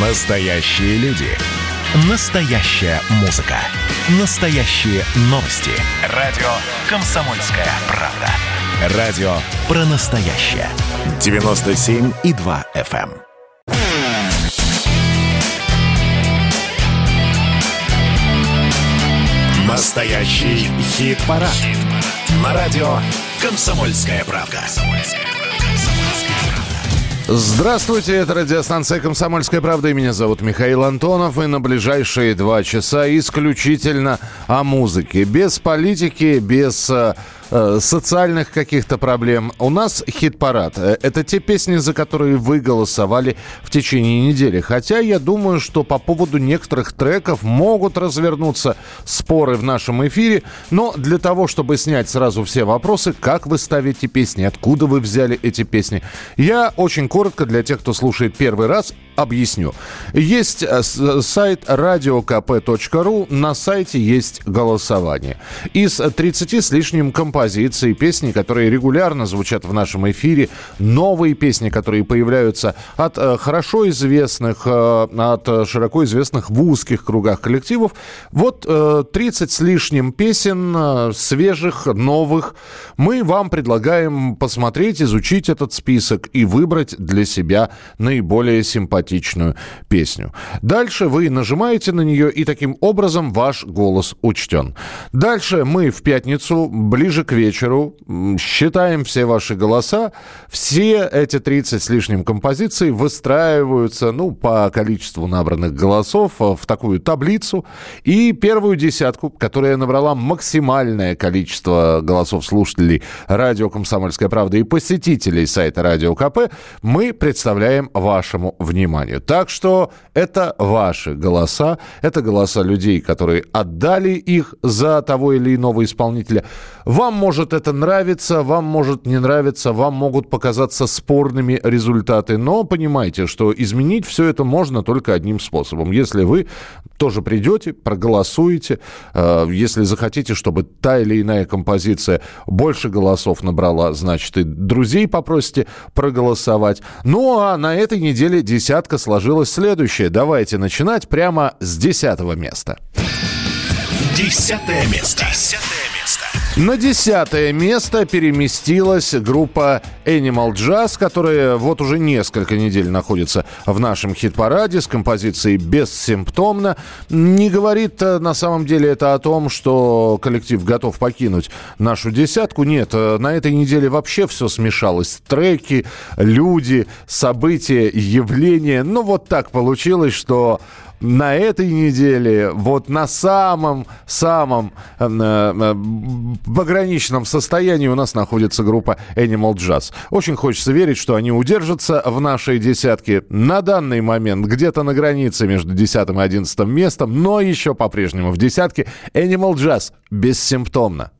Настоящие люди. Настоящая музыка. Настоящие новости. Радио «Комсомольская правда». Радио про настоящее. 97,2 FM. Настоящий хит-парад. На радио «Комсомольская правда». Здравствуйте, это радиостанция «Комсомольская правда» и меня зовут Михаил Антонов. И на ближайшие два часа исключительно о музыке. Без политики, без э, социальных каких-то проблем. У нас хит-парад. Э, это те песни, за которые вы голосовали в течение недели. Хотя я думаю, что по поводу некоторых треков могут развернуться споры в нашем эфире. Но для того, чтобы снять сразу все вопросы, как вы ставите песни, откуда вы взяли эти песни, я очень коротко для тех, кто слушает первый раз, объясню. Есть э, сайт radiokp.ru, на сайте есть голосование. Из 30 с лишним композиций песни, которые регулярно звучат в нашем эфире, новые песни, которые появляются от э, хорошо известных, э, от широко известных в узких кругах коллективов. Вот э, 30 с лишним песен, э, свежих, новых. Мы вам предлагаем посмотреть, изучить этот список и выбрать для себя наиболее симпатичную песню. Дальше вы нажимаете на нее, и таким образом ваш голос учтен. Дальше мы в пятницу, ближе к вечеру считаем все ваши голоса. Все эти 30 с лишним композиций выстраиваются, ну, по количеству набранных голосов э, в такую таблицу. И первую десятку, которая набрала максимальное количество голосов слушателей радио «Комсомольская правда» и посетителей сайта «Радио КП», мы представляем вашему вниманию. Так что это ваши голоса, это голоса людей, которые отдали их за того или иного исполнителя. Вам может это нравиться, вам может не нравиться, вам могут показаться спорными результаты, но понимайте, что изменить все это можно только одним способом. Если вы тоже придете, проголосуете, э, если захотите, чтобы та или иная композиция больше голосов набрала, значит, и друзей попросите проголосовать. Ну, а на этой неделе десятка сложилась следующее. Давайте начинать прямо с десятого места. Десятое место. На десятое место переместилась группа Animal Jazz, которая вот уже несколько недель находится в нашем хит-параде с композицией «Бессимптомно». Не говорит э, на самом деле это о том, что коллектив готов покинуть нашу десятку. Нет, э, на этой неделе вообще все смешалось. Треки, люди, события, явления. Ну вот так получилось, что на этой неделе, вот на самом-самом э, э, пограничном состоянии у нас находится группа Animal Jazz. Очень хочется верить, что они удержатся в нашей десятке на данный момент где-то на границе между 10 и 11 местом, но еще по-прежнему в десятке Animal Jazz бессимптомно.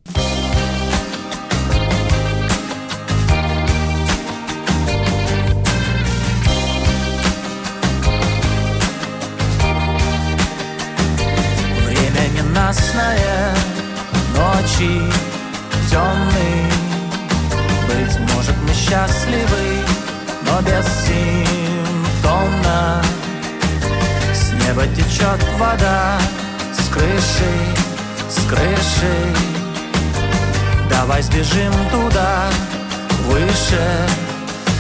Крыши, с крыши Давай сбежим туда, выше,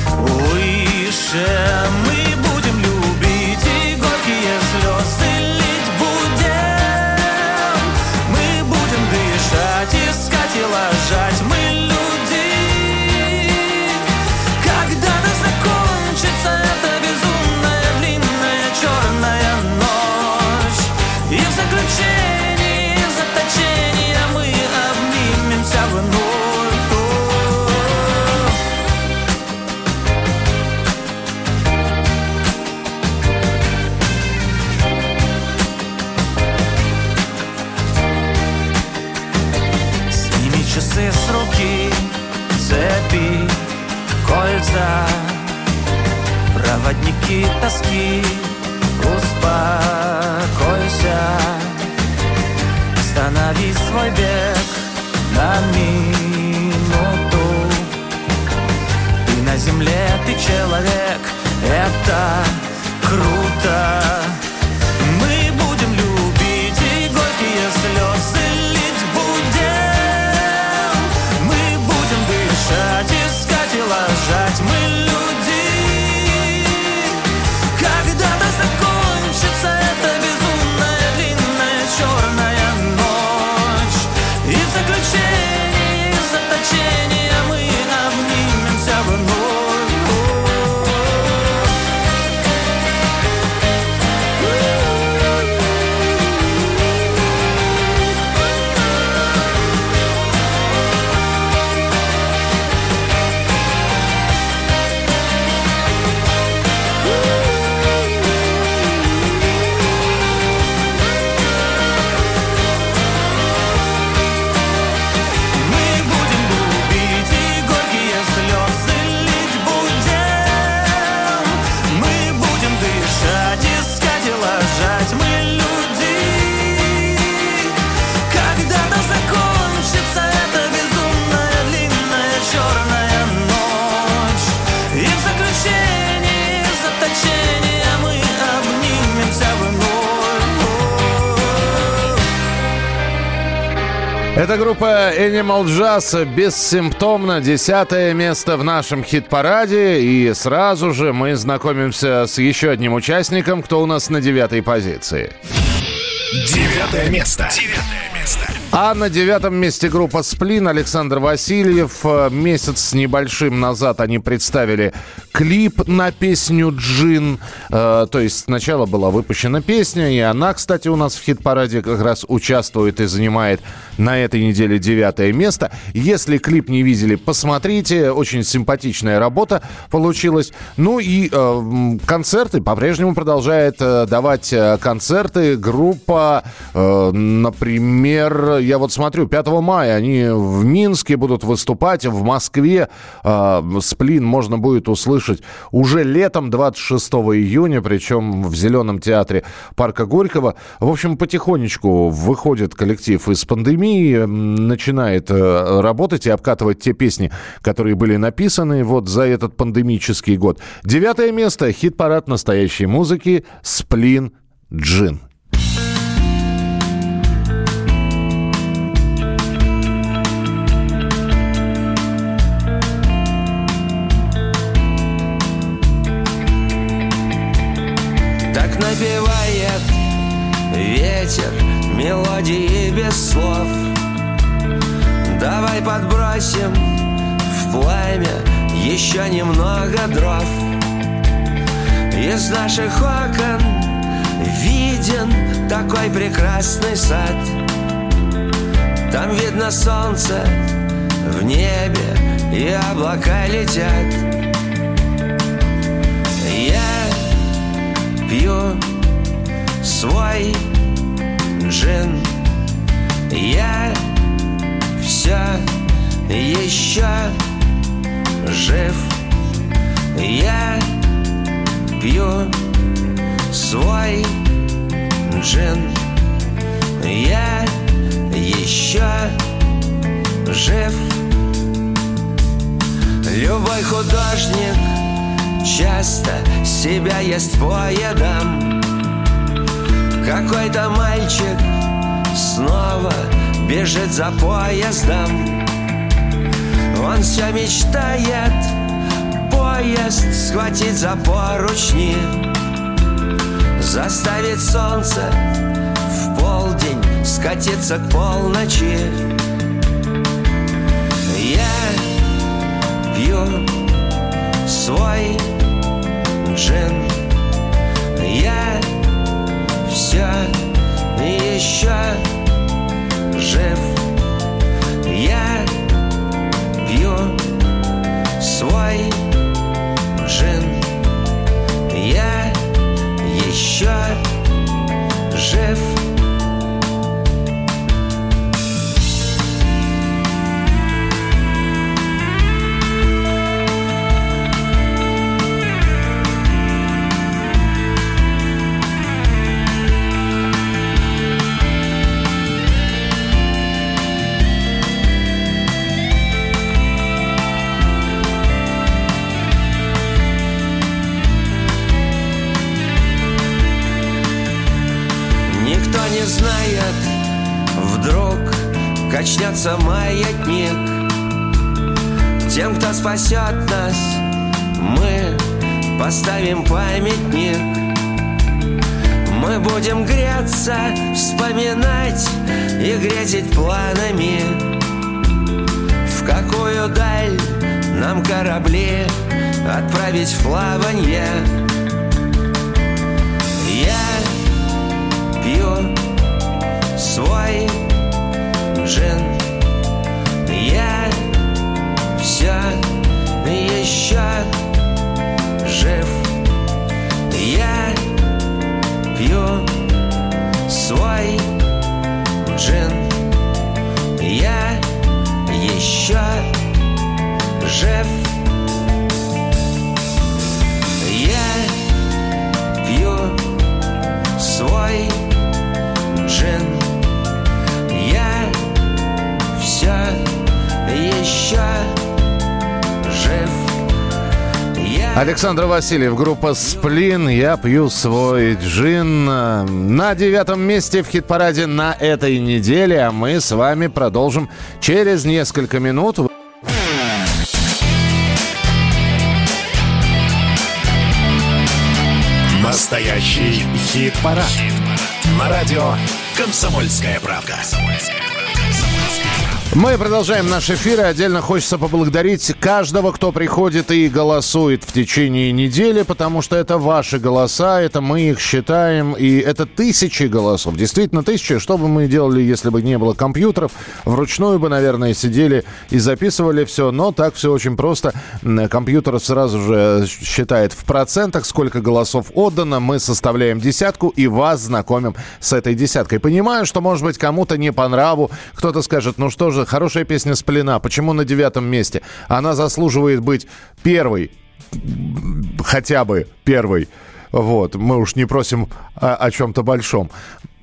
выше Мы кольца Проводники тоски Успокойся Останови свой бег на минуту Ты на земле, ты человек Это круто Animal Jazz бессимптомно. Десятое место в нашем хит-параде. И сразу же мы знакомимся с еще одним участником, кто у нас на девятой позиции. Девятое место. Девятое место. А на девятом месте группа «Сплин» Александр Васильев. Э, месяц с небольшим назад они представили клип на песню «Джин». Э, то есть сначала была выпущена песня, и она, кстати, у нас в хит-параде как раз участвует и занимает на этой неделе девятое место. Если клип не видели, посмотрите. Очень симпатичная работа получилась. Ну и э, концерты по-прежнему продолжает э, давать э, концерты. Группа, э, например, я вот смотрю, 5 мая они в Минске будут выступать, в Москве э, сплин можно будет услышать уже летом, 26 июня, причем в Зеленом театре Парка Горького. В общем, потихонечку выходит коллектив из пандемии, начинает э, работать и обкатывать те песни, которые были написаны вот за этот пандемический год. Девятое место. Хит-парад настоящей музыки «Сплин Джин». Слов. Давай подбросим в пламя еще немного дров. Из наших окон виден такой прекрасный сад. Там видно солнце в небе и облака летят. Я пью свой джин еще жив. Я пью свой джин. Я еще жив. Любой художник часто себя ест поедом какой-то мальчик снова бежит за поездом Он все мечтает поезд схватить за поручни Заставить солнце в полдень скатиться к полночи. Я пью свой джин Я все еще жив Я свой джин Я еще жив качнется маятник Тем, кто спасет нас, мы поставим памятник Мы будем греться, вспоминать и грезить планами. В какую даль нам корабли отправить в плаванье Я пью свой джин назад Жив. Я пью свой джин. Я еще жив. Я пью свой джин. Я все еще жив. Александр Васильев, группа «Сплин». Я пью свой джин. На девятом месте в хит-параде на этой неделе. А мы с вами продолжим через несколько минут. Настоящий хит-парад. Хит На радио «Комсомольская правда». «Комсомольская правда». Мы продолжаем наш эфир. И отдельно хочется поблагодарить каждого, кто приходит и голосует в течение недели, потому что это ваши голоса, это мы их считаем, и это тысячи голосов. Действительно, тысячи. Что бы мы делали, если бы не было компьютеров? Вручную бы, наверное, сидели и записывали все, но так все очень просто. Компьютер сразу же считает в процентах, сколько голосов отдано. Мы составляем десятку и вас знакомим с этой десяткой. Понимаю, что, может быть, кому-то не по нраву, кто-то скажет, ну что же, хорошая песня «Сплена». Почему на девятом месте? Она заслуживает быть первой, хотя бы первой. Вот, мы уж не просим о, о чем-то большом.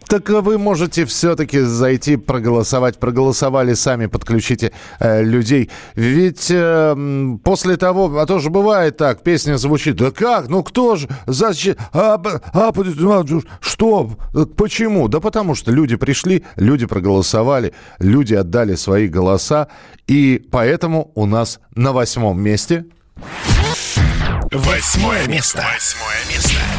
Так вы можете все-таки зайти проголосовать. Проголосовали сами, подключите э, людей. Ведь э, после того, а то же бывает так, песня звучит. Да как? Ну кто же? Зачем? А, а, что? Почему? Да потому что люди пришли, люди проголосовали, люди отдали свои голоса. И поэтому у нас на восьмом месте... Восьмое место. Восьмое место.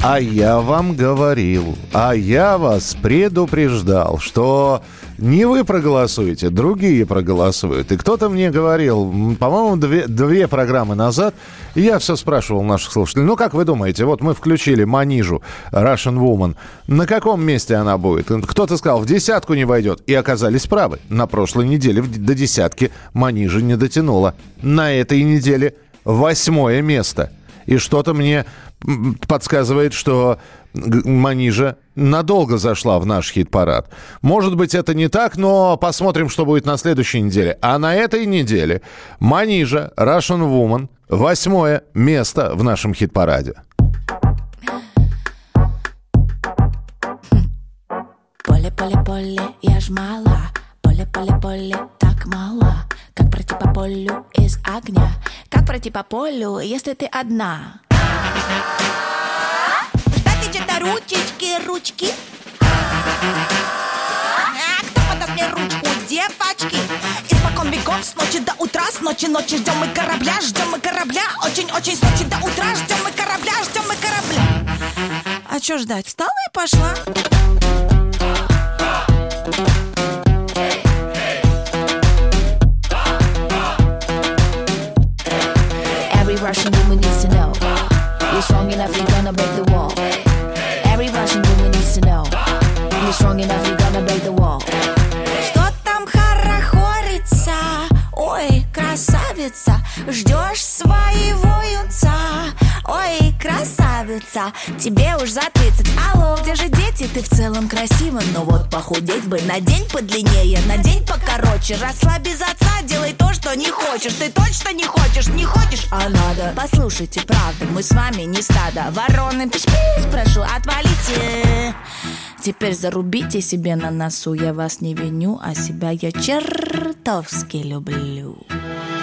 А я вам говорил, а я вас предупреждал, что не вы проголосуете, другие проголосуют. И кто-то мне говорил, по-моему, две, две программы назад, я все спрашивал наших слушателей, ну как вы думаете, вот мы включили Манижу, Russian Woman, на каком месте она будет? Кто-то сказал, в десятку не войдет, и оказались правы. На прошлой неделе до десятки Манижа не дотянула. На этой неделе восьмое место. И что-то мне подсказывает, что Манижа надолго зашла в наш хит-парад. Может быть, это не так, но посмотрим, что будет на следующей неделе. А на этой неделе Манижа, Russian Woman, восьмое место в нашем хит-параде. Поле-поле-поле, я ж мала, поле-поле-поле, так мало. Как пройти по полю из огня? Как пройти по полю, если ты одна? Дайте то ручечки, ручки. А кто подаст мне ручку, девочки? Испокон веков с ночи до утра, с ночи ночи ждем мы корабля, ждем мы корабля, очень-очень с ночи до утра, ждем мы корабля, ждем мы корабля. А чё ждать? Встала и пошла. Russian woman needs to know You're strong enough, you're gonna break the wall Every Russian woman needs to know You're strong enough, you're gonna break the wall Что там хорохорится? Ой, красавица Ждешь своего юнца Ой, красавица Тебе уж за 30 Алло, где же дети? Ты в целом красива Но вот похудеть бы на день подлиннее На день покороче. Росла без отца, делай то, что не хочешь. Ты точно не хочешь, не хочешь, а надо. Послушайте, правда, мы с вами не стадо. Вороны, пиш-пиш, прошу, отвалите. Теперь зарубите себе на носу. Я вас не виню, а себя я чертовски люблю. Борются,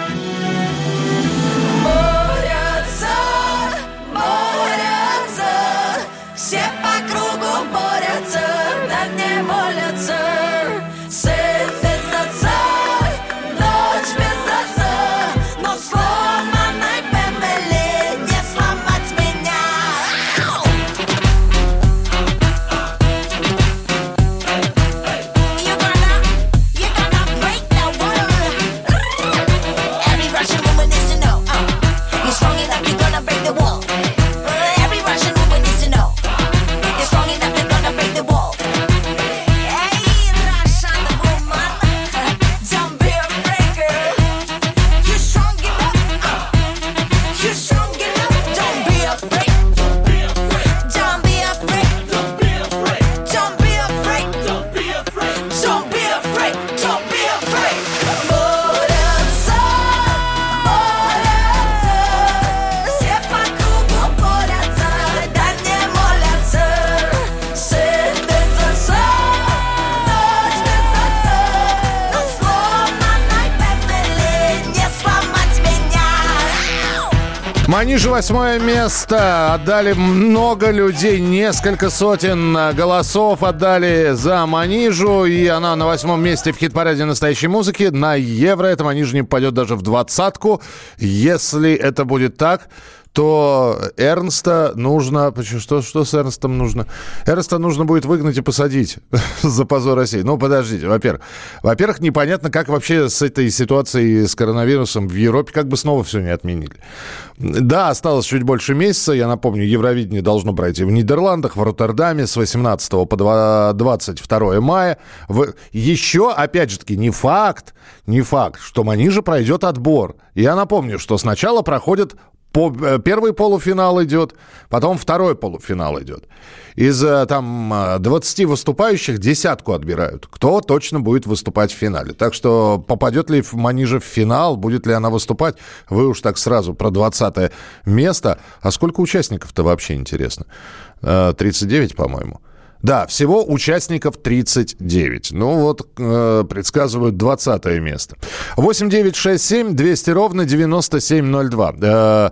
Манижа восьмое место. Отдали много людей, несколько сотен голосов отдали за Манижу. И она на восьмом месте в хит-параде настоящей музыки. На евро эта Манижа не попадет даже в двадцатку. Если это будет так, то Эрнста нужно... Что, что с Эрнстом нужно? Эрнста нужно будет выгнать и посадить за позор России. Ну, подождите, во-первых. Во-первых, непонятно, как вообще с этой ситуацией с коронавирусом в Европе, как бы снова все не отменили. Да, осталось чуть больше месяца. Я напомню, Евровидение должно пройти в Нидерландах, в Роттердаме с 18 по 22 мая. Еще, опять же таки, не факт, не факт, что Манижа пройдет отбор. Я напомню, что сначала проходит по, э, первый полуфинал идет, потом второй полуфинал идет. Из э, там 20 э, выступающих десятку отбирают. Кто точно будет выступать в финале. Так что попадет ли Манижа в финал, будет ли она выступать, вы уж так сразу про 20 место. А сколько участников-то вообще интересно? 39, по-моему. Да, всего участников 39. Ну вот, э, предсказывают 20 место. 8 9 6 7 200 ровно 9702. Э,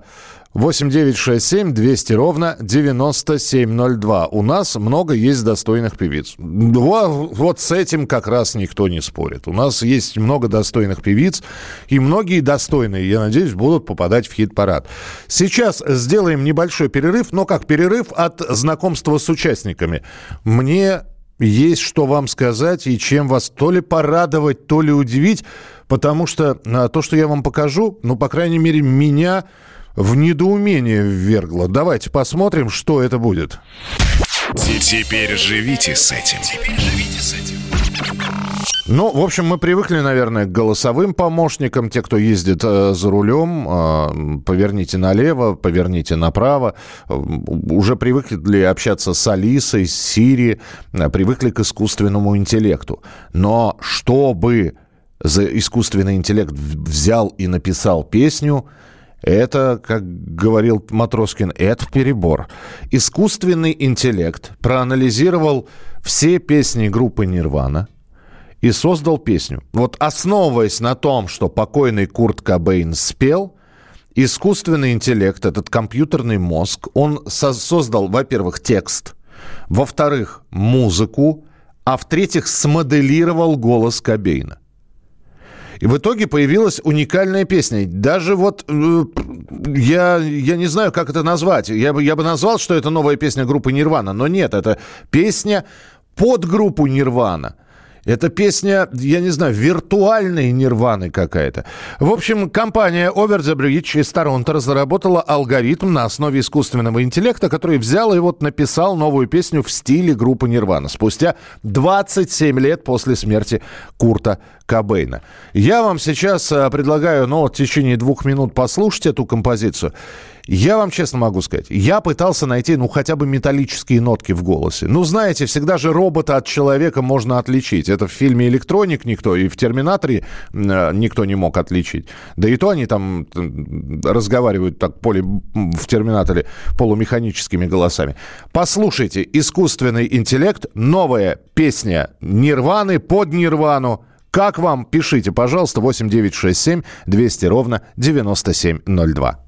8 9 6 7 200 ровно 9702. У нас много есть достойных певиц. Вот, вот с этим как раз никто не спорит. У нас есть много достойных певиц, и многие достойные, я надеюсь, будут попадать в хит-парад. Сейчас сделаем небольшой перерыв, но как перерыв от знакомства с участниками. Мне есть что вам сказать и чем вас то ли порадовать, то ли удивить, потому что а, то, что я вам покажу, ну, по крайней мере, меня в недоумение ввергло. Давайте посмотрим, что это будет. Теперь живите с этим. Теперь живите с этим. Ну, в общем, мы привыкли, наверное, к голосовым помощникам. Те, кто ездит э, за рулем, э, поверните налево, поверните направо. Э, уже привыкли общаться с Алисой, с Сири, э, привыкли к искусственному интеллекту. Но чтобы за искусственный интеллект взял и написал песню, это, как говорил Матроскин, это перебор. Искусственный интеллект проанализировал все песни группы «Нирвана», и создал песню. Вот основываясь на том, что покойный Курт Кобейн спел, искусственный интеллект, этот компьютерный мозг, он со- создал, во-первых, текст, во-вторых, музыку, а в-третьих, смоделировал голос Кобейна. И в итоге появилась уникальная песня. Даже вот э, я, я не знаю, как это назвать. Я бы, я бы назвал, что это новая песня группы Нирвана, но нет, это песня под группу Нирвана. Это песня, я не знаю, виртуальной нирваны какая-то. В общем, компания Over the Bridge из Торонто разработала алгоритм на основе искусственного интеллекта, который взял и вот написал новую песню в стиле группы Нирвана спустя 27 лет после смерти Курта Кобейна. Я вам сейчас э, предлагаю, ну, в течение двух минут послушать эту композицию. Я вам честно могу сказать, я пытался найти, ну, хотя бы металлические нотки в голосе. Ну, знаете, всегда же робота от человека можно отличить. Это в фильме «Электроник» никто, и в «Терминаторе» э, никто не мог отличить. Да и то они там разговаривают так поле, в «Терминаторе» полумеханическими голосами. Послушайте, искусственный интеллект, новая песня «Нирваны» под «Нирвану». Как вам? Пишите, пожалуйста, 8967 200 ровно 9702.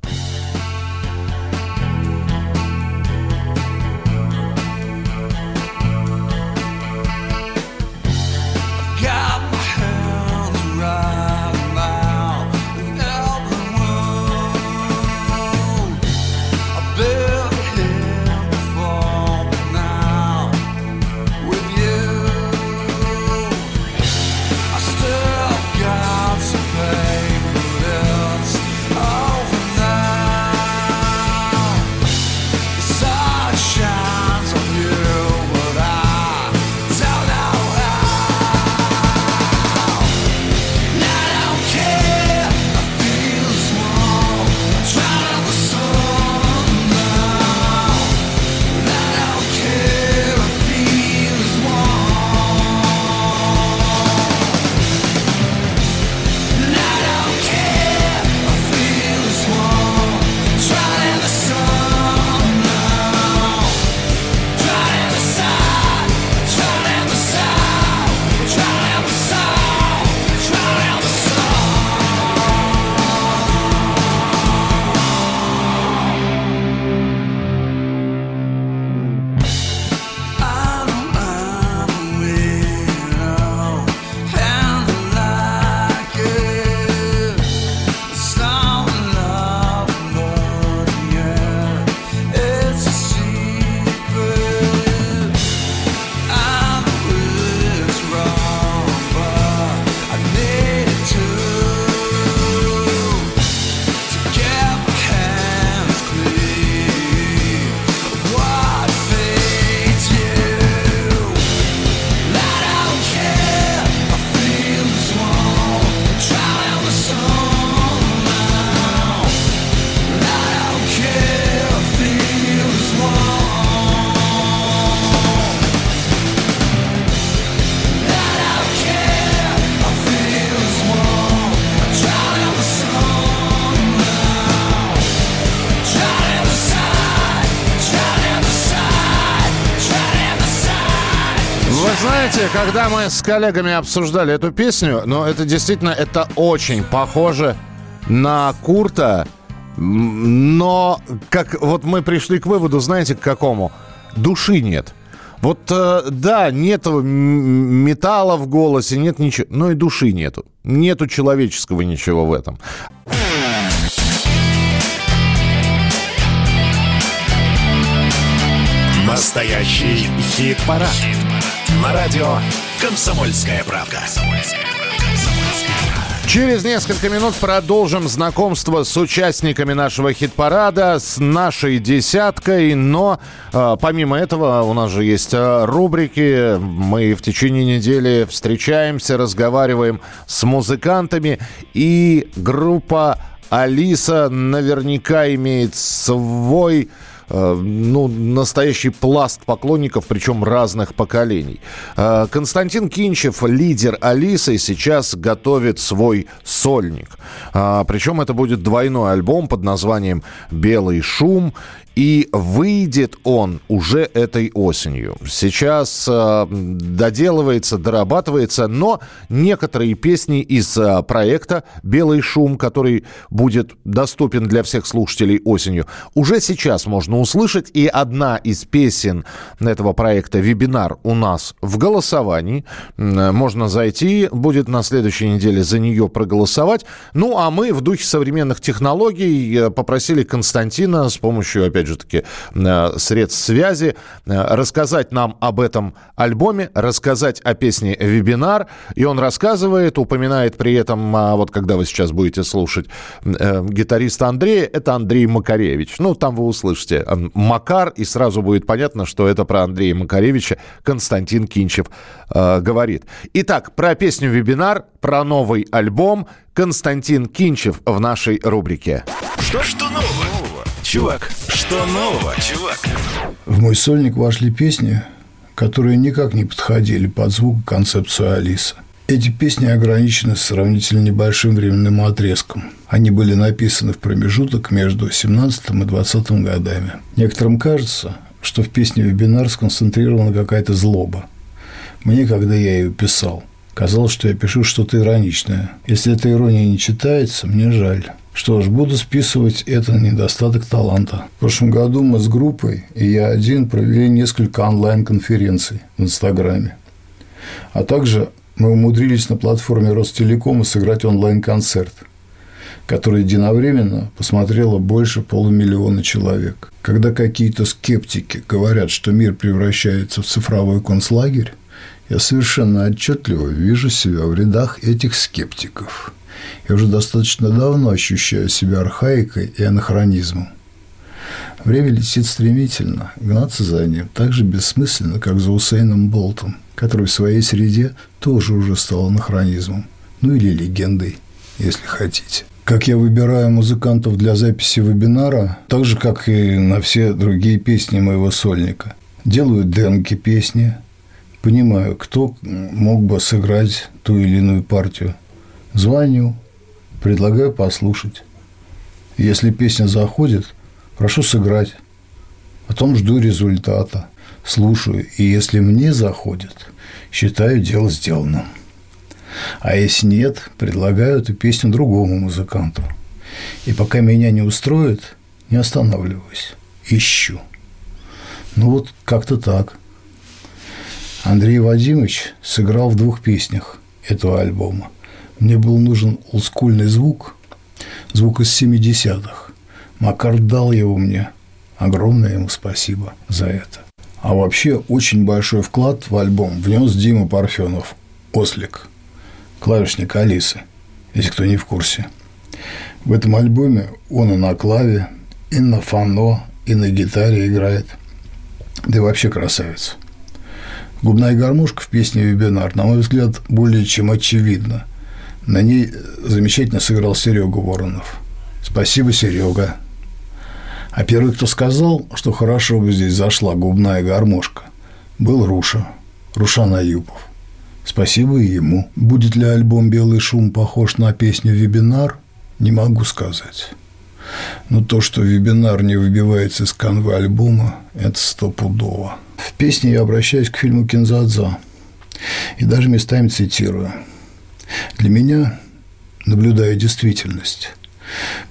Знаете, когда мы с коллегами обсуждали эту песню, ну, это действительно, это очень похоже на Курта, но как вот мы пришли к выводу, знаете, к какому? Души нет. Вот, э, да, нету м- металла в голосе, нет ничего, но и души нету. Нету человеческого ничего в этом. Настоящий хит-парад. На радио «Комсомольская правда». Через несколько минут продолжим знакомство с участниками нашего хит-парада, с нашей десяткой. Но э, помимо этого у нас же есть э, рубрики. Мы в течение недели встречаемся, разговариваем с музыкантами. И группа Алиса наверняка имеет свой ну, настоящий пласт поклонников, причем разных поколений. Э, Константин Кинчев, лидер Алисы, сейчас готовит свой сольник. А, Причем это будет двойной альбом под названием «Белый шум». И выйдет он уже этой осенью. Сейчас э, доделывается, дорабатывается, но некоторые песни из э, проекта «Белый шум», который будет доступен для всех слушателей осенью, уже сейчас можно услышать. И одна из песен этого проекта «Вебинар» у нас в голосовании. М, Можно зайти, будет на следующей неделе за нее проголосовать. Ну, а мы в духе современных технологий э, попросили Константина с помощью, опять же таки, э, средств связи э, рассказать нам об этом альбоме, рассказать о песне «Вебинар». И он рассказывает, упоминает при этом, а, вот когда вы сейчас будете слушать э, гитариста Андрея, это Андрей Макаревич. Ну, там вы услышите Макар, и сразу будет понятно, что это про Андрея Макаревича Константин Кинчев э, говорит. Итак, про песню «Вебинар», про новый альбом Константин Кинчев в нашей рубрике. Что, что нового? Чувак, что нового, чувак? В мой сольник вошли песни, которые никак не подходили под звук концепцию Алисы. Эти песни ограничены сравнительно небольшим временным отрезком. Они были написаны в промежуток между 17 и 20 годами. Некоторым кажется, что в песне «Вебинар» сконцентрирована какая-то злоба. Мне, когда я ее писал, казалось, что я пишу что-то ироничное. Если эта ирония не читается, мне жаль. Что ж, буду списывать это на недостаток таланта. В прошлом году мы с группой, и я один, провели несколько онлайн-конференций в Инстаграме. А также мы умудрились на платформе Ростелекома сыграть онлайн-концерт, который единовременно посмотрело больше полумиллиона человек. Когда какие-то скептики говорят, что мир превращается в цифровой концлагерь, я совершенно отчетливо вижу себя в рядах этих скептиков. Я уже достаточно давно ощущаю себя архаикой и анахронизмом. Время летит стремительно, гнаться за ним так же бессмысленно, как за Усейном Болтом, который в своей среде тоже уже стал анахронизмом, ну или легендой, если хотите. Как я выбираю музыкантов для записи вебинара, так же, как и на все другие песни моего сольника. Делаю демки песни, понимаю, кто мог бы сыграть ту или иную партию. Звоню, предлагаю послушать. Если песня заходит, прошу сыграть. Потом жду результата, слушаю, и если мне заходит, считаю дело сделанным. А если нет, предлагаю эту песню другому музыканту. И пока меня не устроит, не останавливаюсь, ищу. Ну вот как-то так. Андрей Вадимович сыграл в двух песнях этого альбома. Мне был нужен олдскульный звук, звук из 70-х. Макар дал его мне. Огромное ему спасибо за это. А вообще очень большой вклад в альбом внес Дима Парфенов, Ослик, клавишник Алисы, если кто не в курсе. В этом альбоме он и на клаве, и на фано, и на гитаре играет. Да и вообще красавец. Губная гармошка в песне «Вебинар», на мой взгляд, более чем очевидна. На ней замечательно сыграл Серега Воронов. Спасибо, Серега. А первый, кто сказал, что хорошо бы здесь зашла губная гармошка, был Руша, Рушан Аюпов. Спасибо и ему. Будет ли альбом «Белый шум» похож на песню «Вебинар», не могу сказать. Но то, что «Вебинар» не выбивается из канвы альбома, это стопудово. В песне я обращаюсь к фильму «Кинзадза». И даже местами цитирую. Для меня, наблюдая действительность,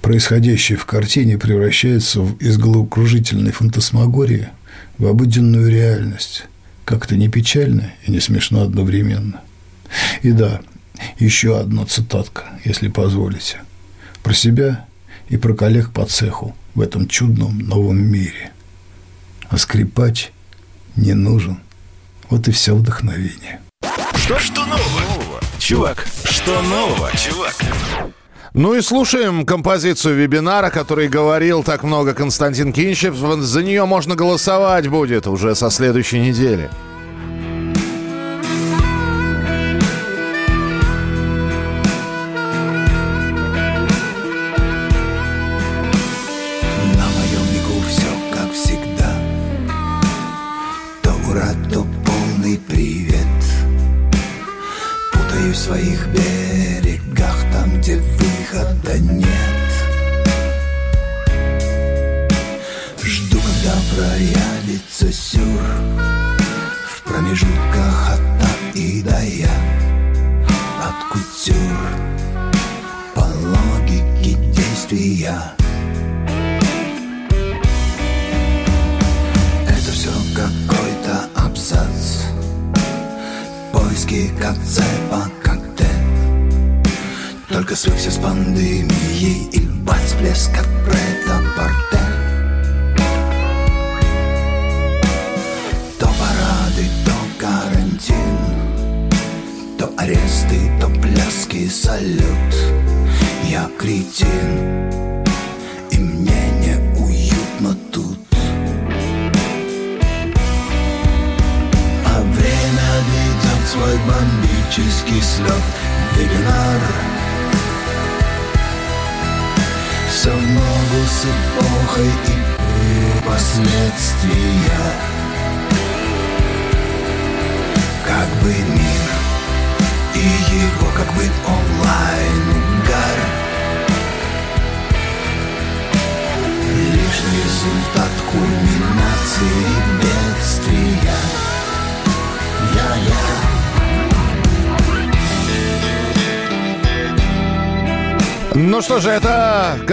происходящее в картине превращается в, из головокружительной фантасмагории в обыденную реальность. Как-то не печально и не смешно одновременно. И да, еще одна цитатка, если позволите. Про себя и про коллег по цеху в этом чудном новом мире. А скрипач не нужен. Вот и все вдохновение. Что, что нового, чувак? Что нового, чувак? Ну и слушаем композицию вебинара, который говорил так много Константин Кинчев. За нее можно голосовать будет уже со следующей недели.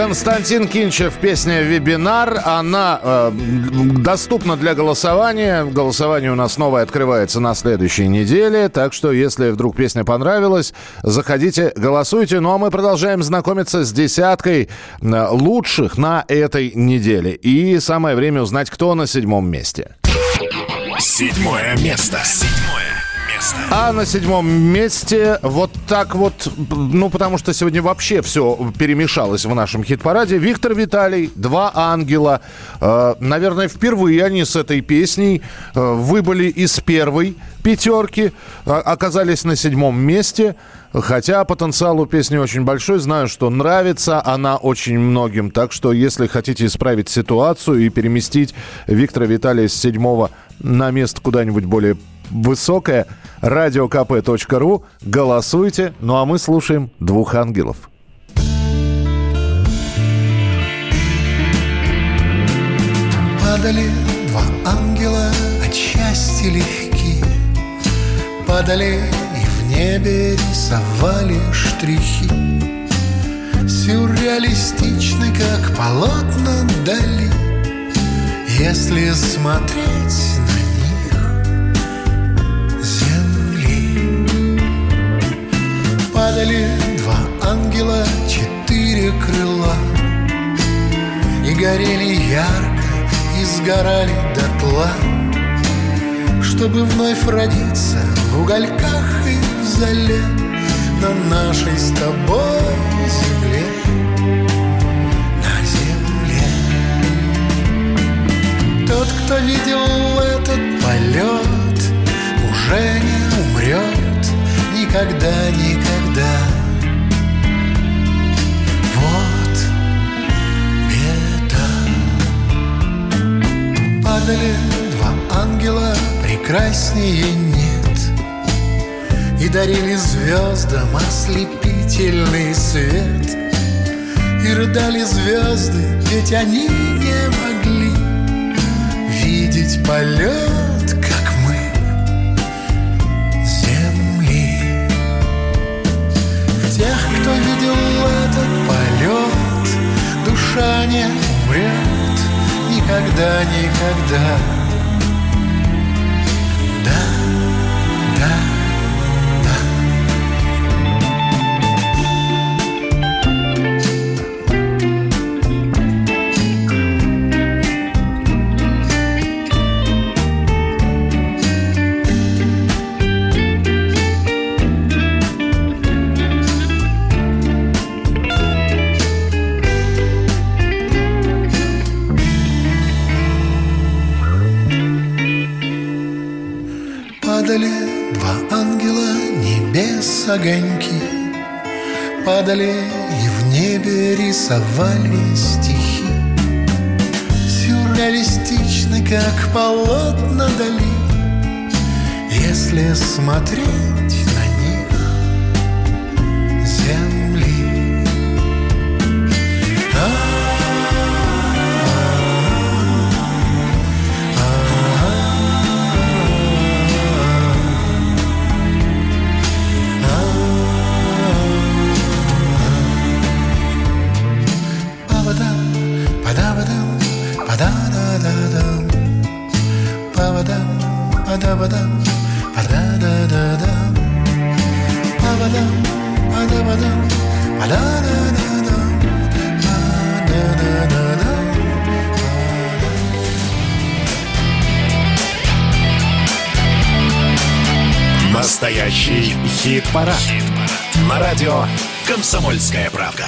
Константин Кинчев, песня «Вебинар». Она э, доступна для голосования. Голосование у нас новое открывается на следующей неделе. Так что, если вдруг песня понравилась, заходите, голосуйте. Ну а мы продолжаем знакомиться с десяткой э, лучших на этой неделе. И самое время узнать, кто на седьмом месте. Седьмое место. Седьмое. А на седьмом месте вот так вот, ну, потому что сегодня вообще все перемешалось в нашем хит-параде. Виктор Виталий, «Два ангела». Э, наверное, впервые они с этой песней э, выбыли из первой пятерки, а- оказались на седьмом месте. Хотя потенциал у песни очень большой, знаю, что нравится она очень многим. Так что, если хотите исправить ситуацию и переместить Виктора Виталия с седьмого на место куда-нибудь более высокое, radiokp.ru, голосуйте. Ну а мы слушаем «Двух ангелов». Падали два ангела от счастья легки Падали и в небе рисовали штрихи Сюрреалистичны, как полотна дали Если смотреть Падали два ангела, четыре крыла. И горели ярко, и сгорали дотла. Чтобы вновь родиться в угольках и в зале На нашей с тобой земле. На земле. Тот, кто видел этот полет Уже не умрет никогда, никогда Вот беда Падали два ангела, прекраснее нет. И дарили звездам ослепительный свет. И рыдали звезды, ведь они не могли Видеть полет, не умрет никогда, никогда. Да, да, да. Огоньки Падали и в небе рисовали стихи. Сюрреалистичны, как полотна дали Если смотреть хит-парад. На радио «Комсомольская правда».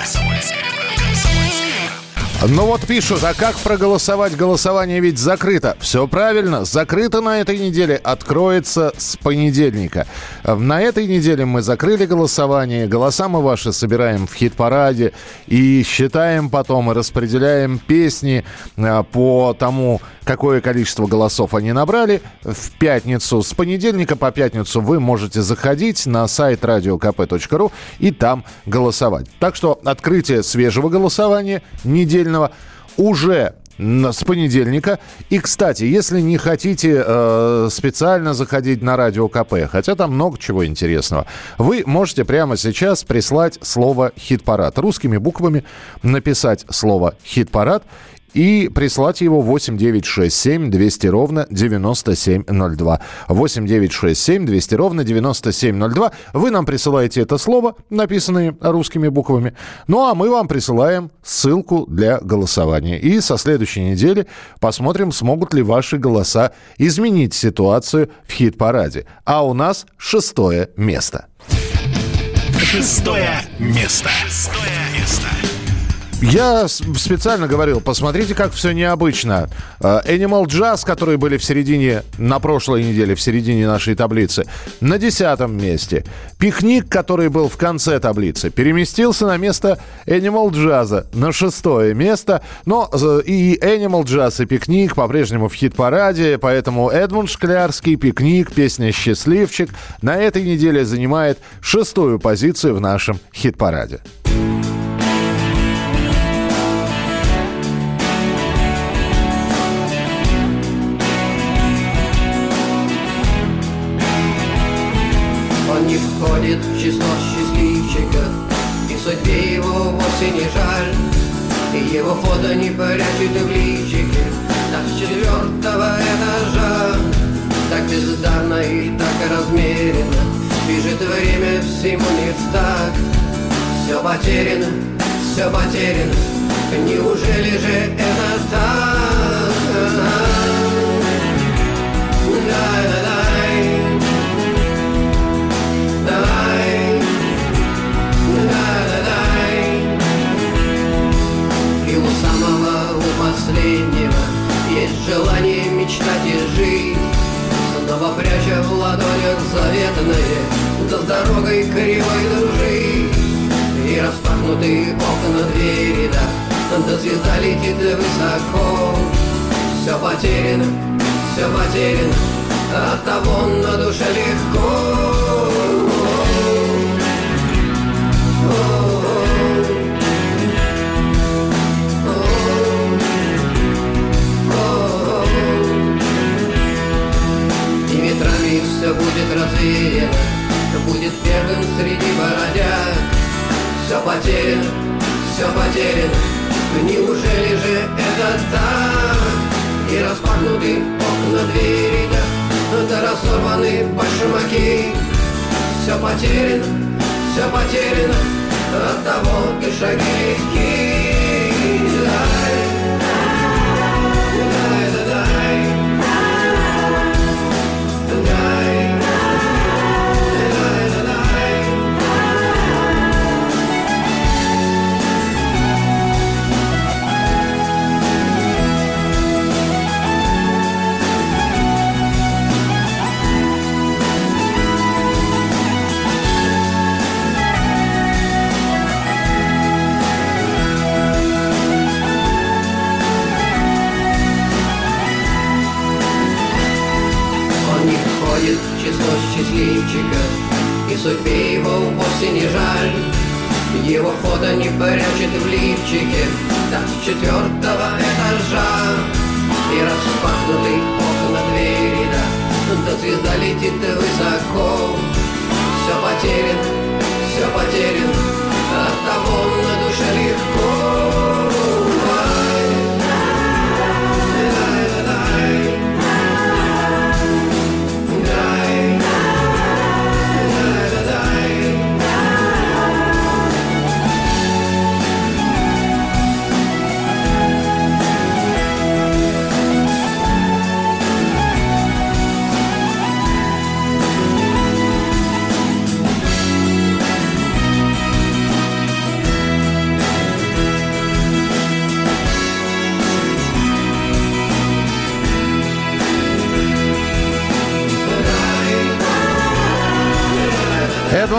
Ну вот пишут, а как проголосовать? Голосование ведь закрыто. Все правильно, закрыто на этой неделе, откроется с понедельника. На этой неделе мы закрыли голосование, голоса мы ваши собираем в хит-параде и считаем потом и распределяем песни а, по тому, какое количество голосов они набрали. В пятницу, с понедельника по пятницу вы можете заходить на сайт radiokp.ru и там голосовать. Так что открытие свежего голосования недельного уже с понедельника. И, кстати, если не хотите э, специально заходить на радио КП, хотя там много чего интересного, вы можете прямо сейчас прислать слово «хит-парад». Русскими буквами написать слово «хит-парад» и прислать его 8967 200 ровно 9702. 8967 200 ровно 9702. Вы нам присылаете это слово, написанное русскими буквами. Ну, а мы вам присылаем ссылку для голосования. И со следующей недели посмотрим, смогут ли ваши голоса изменить ситуацию в хит-параде. А у нас шестое место. Шестое место. Шестое место. Я специально говорил, посмотрите, как все необычно. Э, Animal Jazz, которые были в середине, на прошлой неделе, в середине нашей таблицы, на десятом месте. Пикник, который был в конце таблицы, переместился на место Animal Jazz, на шестое место. Но э, и Animal Jazz, и Пикник по-прежнему в хит-параде, поэтому Эдмунд Шклярский, Пикник, песня «Счастливчик» на этой неделе занимает шестую позицию в нашем хит-параде. Его вовсе не жаль. И его фото не прячет в личике Так с четвертого этажа Так бездарно и так размеренно. Бежит время всему не в такт. Все потеряно, все потеряно. Неужели же это так? Мечтать и жить. Снова пряча в ладонях заветное Да с дорогой кривой дружить И распахнутые окна двери, да Да звезда летит высоко. Все потеряно, все потеряно От того на душе легко И метрами все будет развеяно Будет первым среди бородяг Все потеряно, все потеряно Неужели же это так? И распахнуты окна двери, да, да разорваны башмаки. Все потеряно, все потеряно, от того ты шаги легки. Число счастливчиков И судьбе его вовсе не жаль. Его фото не прячет в лифчике Так с четвертого этажа. И распахнуты окна двери, да Да звезда летит высоко. Все потеряно, все потеряно От того на душе легко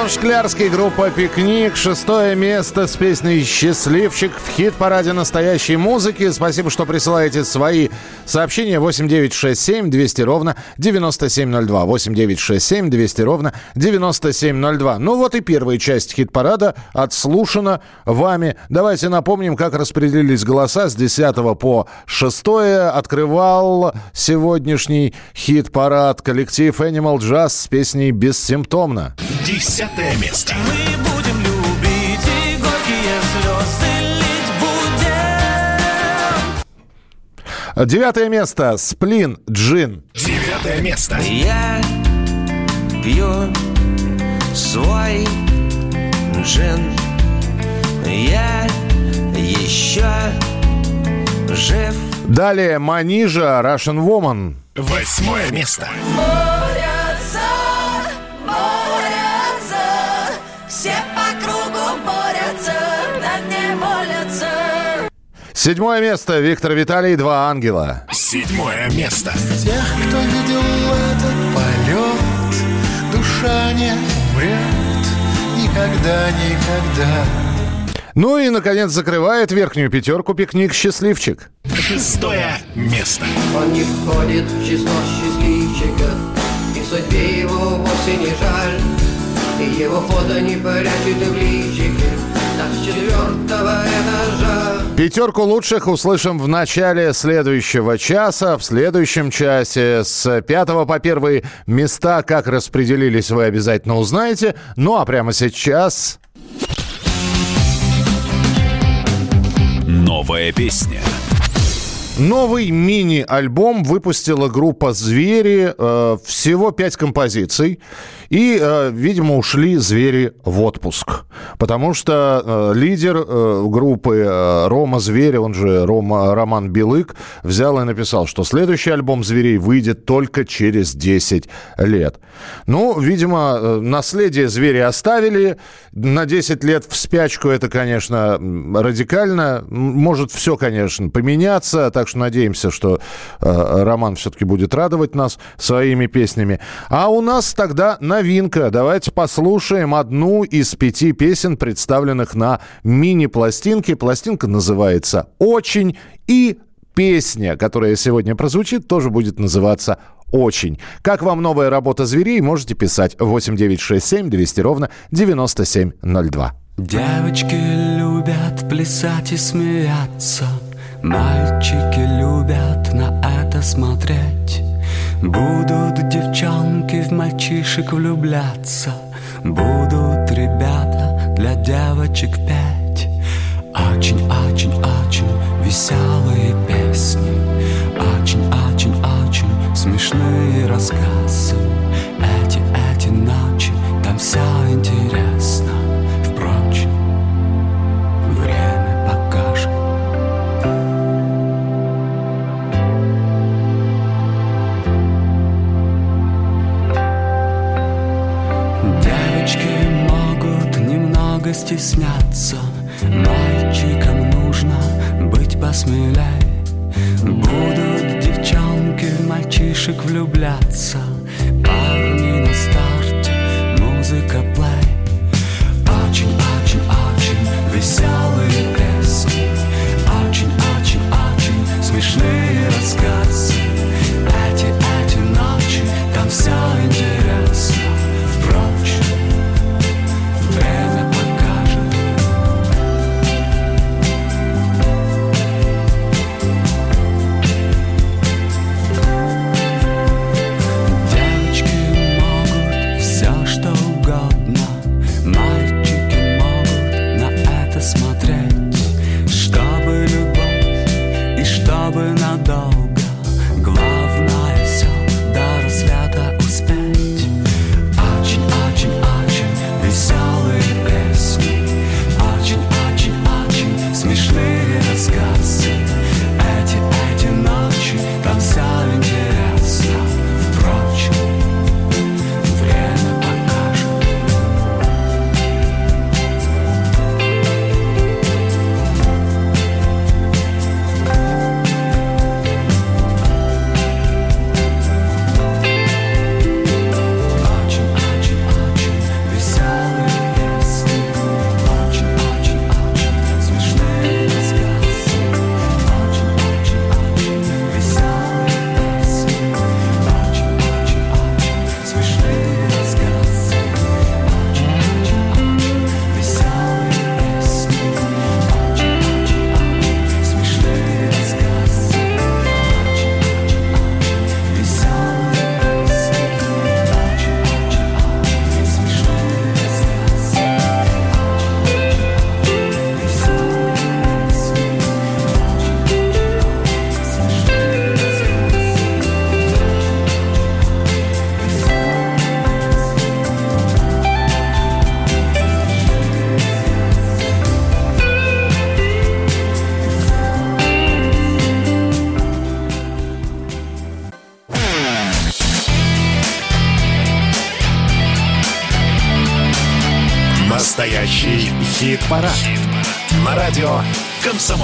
Эдмон Шклярский, группа «Пикник». Шестое место с песней «Счастливчик» в хит-параде настоящей музыки. Спасибо, что присылаете свои сообщения. 8967 200 ровно 9702. 8967 200 ровно 9702. Ну вот и первая часть хит-парада отслушана вами. Давайте напомним, как распределились голоса с 10 по 6. Открывал сегодняшний хит-парад коллектив Animal Jazz с песней «Бессимптомно». Десятое место. Мы будем любить и горькие слезы лить будем. Девятое место. Сплин. Джин. Девятое место. Я пью свой джин Я еще жив Далее Манижа. Russian Woman. Восьмое место. Борются, Седьмое место. Виктор Виталий. Два ангела. Седьмое место. Тех, кто видел этот полет, душа не умрет никогда, никогда. Ну и, наконец, закрывает верхнюю пятерку пикник «Счастливчик». Шестое место. Он не входит в число счастливчиков И судьбе его вовсе не жаль И его фото не прячет в личике Так с четвертого этажа Пятерку лучших услышим в начале следующего часа. В следующем часе с пятого по первые места, как распределились, вы обязательно узнаете. Ну а прямо сейчас... Новая песня. Новый мини-альбом выпустила группа «Звери». Э, всего пять композиций. И, э, видимо, ушли «Звери» в отпуск. Потому что э, лидер группы Рома Звери, он же Рома, Роман Белык, взял и написал, что следующий альбом «Зверей» выйдет только через 10 лет. Ну, видимо, наследие «Звери» оставили. На 10 лет в спячку это, конечно, радикально. Может все, конечно, поменяться. Так что надеемся, что э, Роман все-таки будет радовать нас своими песнями. А у нас тогда новинка. Давайте послушаем одну из пяти песен, представленных на мини-пластинке. Пластинка называется «Очень». И песня, которая сегодня прозвучит, тоже будет называться «Очень». Как вам новая работа зверей, можете писать 8967 200 ровно 9702. Девочки любят плясать и смеяться Мальчики любят на это смотреть. Будут девчонки в мальчишек влюбляться. Будут ребята для девочек петь. Очень-очень-очень веселые песни. Очень-очень-очень смешные рассказы. Эти, эти ночи, там все интересно стесняться. Мальчикам нужно быть посмелее Будут девчонки в мальчишек влюбляться. Парни на старте, музыка плей. Очень-очень-очень веселые песни. Очень-очень-очень смешные рассказы. Эти, эти ночи, там все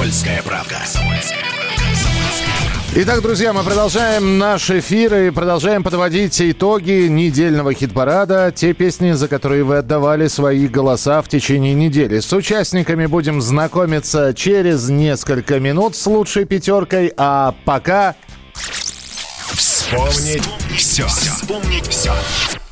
«Комсомольская правда». Итак, друзья, мы продолжаем наш эфир и продолжаем подводить итоги недельного хит-парада. Те песни, за которые вы отдавали свои голоса в течение недели. С участниками будем знакомиться через несколько минут с лучшей пятеркой. А пока Вспомнить все. Вспомнить все.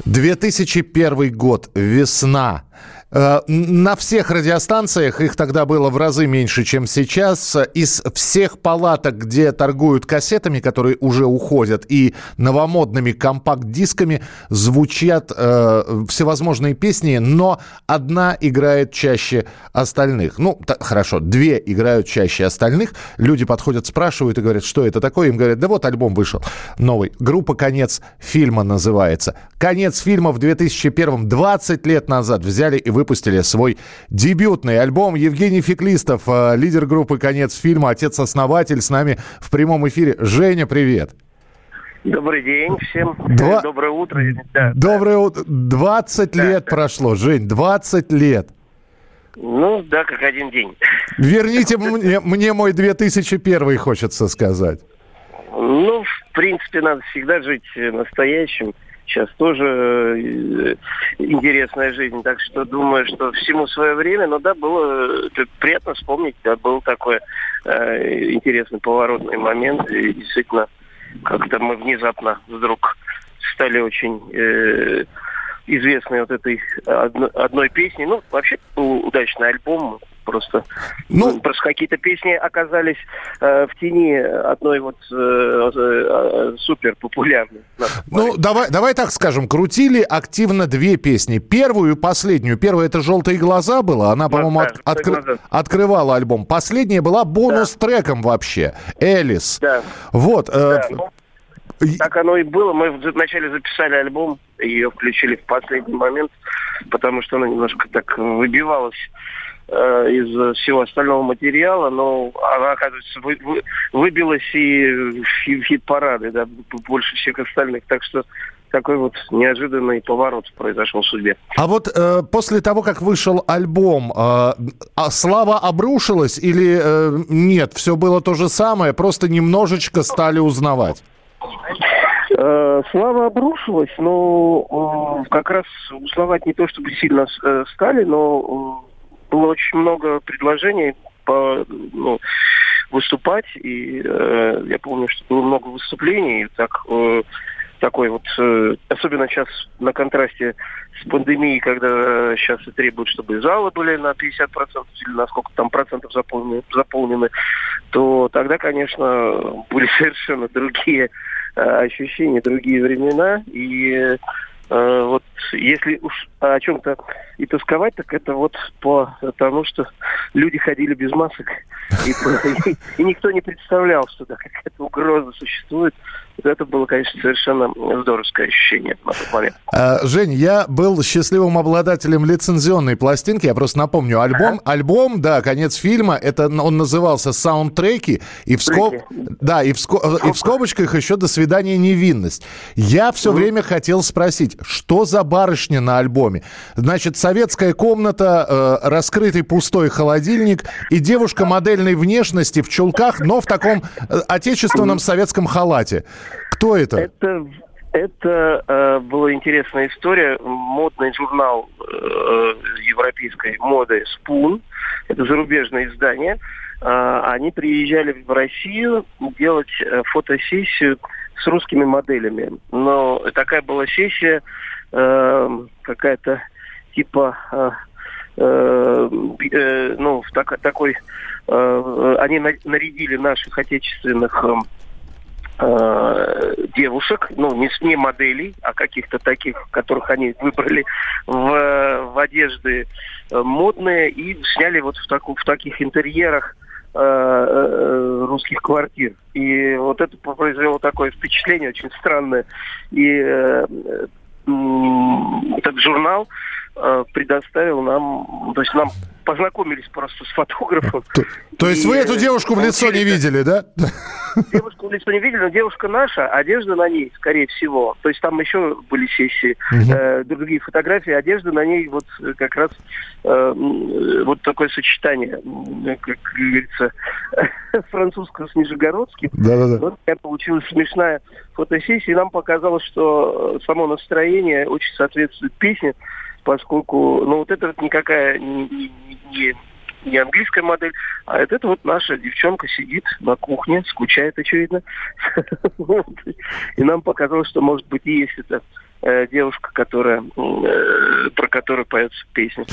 2001 год, весна. Э, На всех радиостанциях, их тогда было в разы меньше, чем сейчас, из всех палаток, где торгуют кассетами, которые уже уходят, и новомодными компакт-дисками, звучат э, всевозможные песни, но одна играет чаще остальных. Ну, та- хорошо, две играют чаще остальных. Люди подходят, спрашивают и говорят, что это такое. Им говорят, да вот альбом вышел новый. Группа «Конец фильма» называется. «Конец фильма» в 2001 20 лет назад взяли и выпустили свой дебютный альбом. Евгений Феклистов, э, лидер группы «Конец фильма», отец-основатель, с нами в прямом эфире. Женя, привет. Добрый день всем. Два- Доброе утро. Да. Доброе утро. 20 лет прошло, Жень, 20 лет. Ну, да, как один день. Верните мне, мне мой 2001 хочется сказать. Ну, в принципе, надо всегда жить э, настоящим. Сейчас тоже э, интересная жизнь, так что думаю, что всему свое время. Но да, было э, приятно вспомнить, да, был такой э, интересный поворотный момент. И действительно, как-то мы внезапно вдруг стали очень э, известны вот этой одно- одной песней. Ну, вообще был удачный альбом, просто. Ну, просто какие-то песни оказались э, в тени одной вот э, э, супер популярной. Ну, давай, давай так скажем, крутили активно две песни. Первую и последнюю. Первая это «Желтые глаза» была, она, по-моему, от- да, откры- открывала альбом. Последняя была бонус-треком вообще. «Элис». Да. Вот. э, Да, так оно и было. Мы вначале записали альбом, ее включили в последний момент, потому что она немножко так выбивалась из всего остального материала, но она, оказывается, вы- вы- выбилась и в хи- в хит-парады, да, больше всех остальных. Так что такой вот неожиданный поворот произошел в судьбе. А вот э, после того, как вышел альбом, э, а слава обрушилась или э, нет? Все было то же самое, просто немножечко стали узнавать. Э, Слава обрушилась, но э, как раз узнавать не то чтобы сильно э, стали, но э, было очень много предложений по, ну, выступать, и э, я помню, что было много выступлений, и так э, такой вот, э, особенно сейчас на контрасте с пандемией, когда сейчас и требуют, чтобы залы были на 50% или на сколько там процентов заполнены, заполнены то тогда, конечно, были совершенно другие э, ощущения, другие времена. И э, вот если уж о чем-то и тосковать, так это вот по тому, что люди ходили без масок, и, и- и никто не представлял, что какая-то угроза существует. Это было, конечно, совершенно здоровское ощущение на тот момент. Э, Жень, я был счастливым обладателем лицензионной пластинки. Я просто напомню, альбом, альбом, да, конец фильма, это он назывался «Саундтреки», и в, скоб... да, и, в ско- и в скобочках еще «До свидания, невинность». Я все время хотел спросить, что за барышня на альбоме? Значит, советская комната, э, раскрытый пустой холодильник и девушка модельной внешности в чулках, но в таком э, отечественном советском халате. Кто это? Это, это э, была интересная история. Модный журнал э, европейской моды «Спун», это зарубежное издание, э, они приезжали в Россию делать э, фотосессию с русскими моделями. Но такая была сессия э, какая-то типа... э, э, э, ну, так- такой... э, они на- нарядили наших отечественных эм, э, девушек, ну, не, не моделей, а каких-то таких, которых они выбрали в, в одежды э, модные и сняли вот в, таку- в таких интерьерах э, э, русских квартир. И вот это произвело такое впечатление очень странное. И э, этот журнал э, предоставил нам, то есть нам познакомились просто с фотографом. То есть вы эту девушку в лицо не видели, да? Девушку в лицо не видели, но девушка наша, одежда на ней, скорее всего. То есть там еще были сессии, Мгм. э, другие фотографии, одежда на ней вот как раз э, вот такое сочетание, как говорится, французского с нижегородским. Да-да-да. Вот такая получилась смешная фотосессия, и нам показалось, что э, само настроение очень соответствует песне, поскольку, ну, вот это вот никакая не, не- не- английская модель, а это, это вот наша девчонка сидит на кухне, скучает, очевидно. И нам показалось, что, может быть, и есть эта э, девушка, которая, э, про которую поется песня.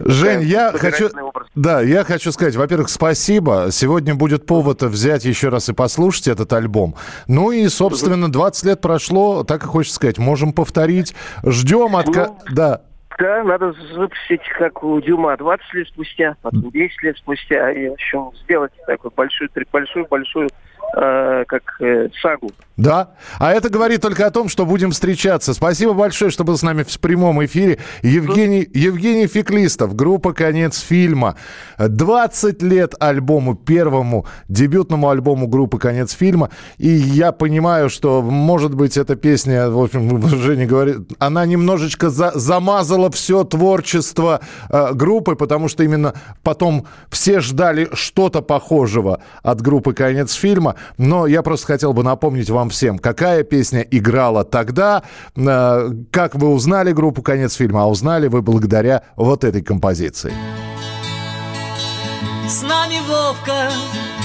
Жень, Такая я хочу, образ. да, я хочу сказать, во-первых, спасибо. Сегодня будет повод взять еще раз и послушать этот альбом. Ну и, собственно, 20 лет прошло, так и хочется сказать, можем повторить. Ждем от... ка- Да. Да, надо выпустить, как у Дюма, 20 лет спустя, потом 10 лет спустя, и, общем, сделать такую большую, большую-большую, э, как э, сагу. Да. А это говорит только о том, что будем встречаться. Спасибо большое, что был с нами в прямом эфире. Евгений, Евгений Феклистов, группа «Конец фильма». 20 лет альбому, первому дебютному альбому группы «Конец фильма». И я понимаю, что, может быть, эта песня, в общем, Женя говорит, она немножечко за- замазала все творчество э, группы, потому что именно потом все ждали что-то похожего от группы «Конец фильма». Но я просто хотел бы напомнить вам всем, какая песня играла тогда, э, как вы узнали группу «Конец фильма», а узнали вы благодаря вот этой композиции. С нами Вовка,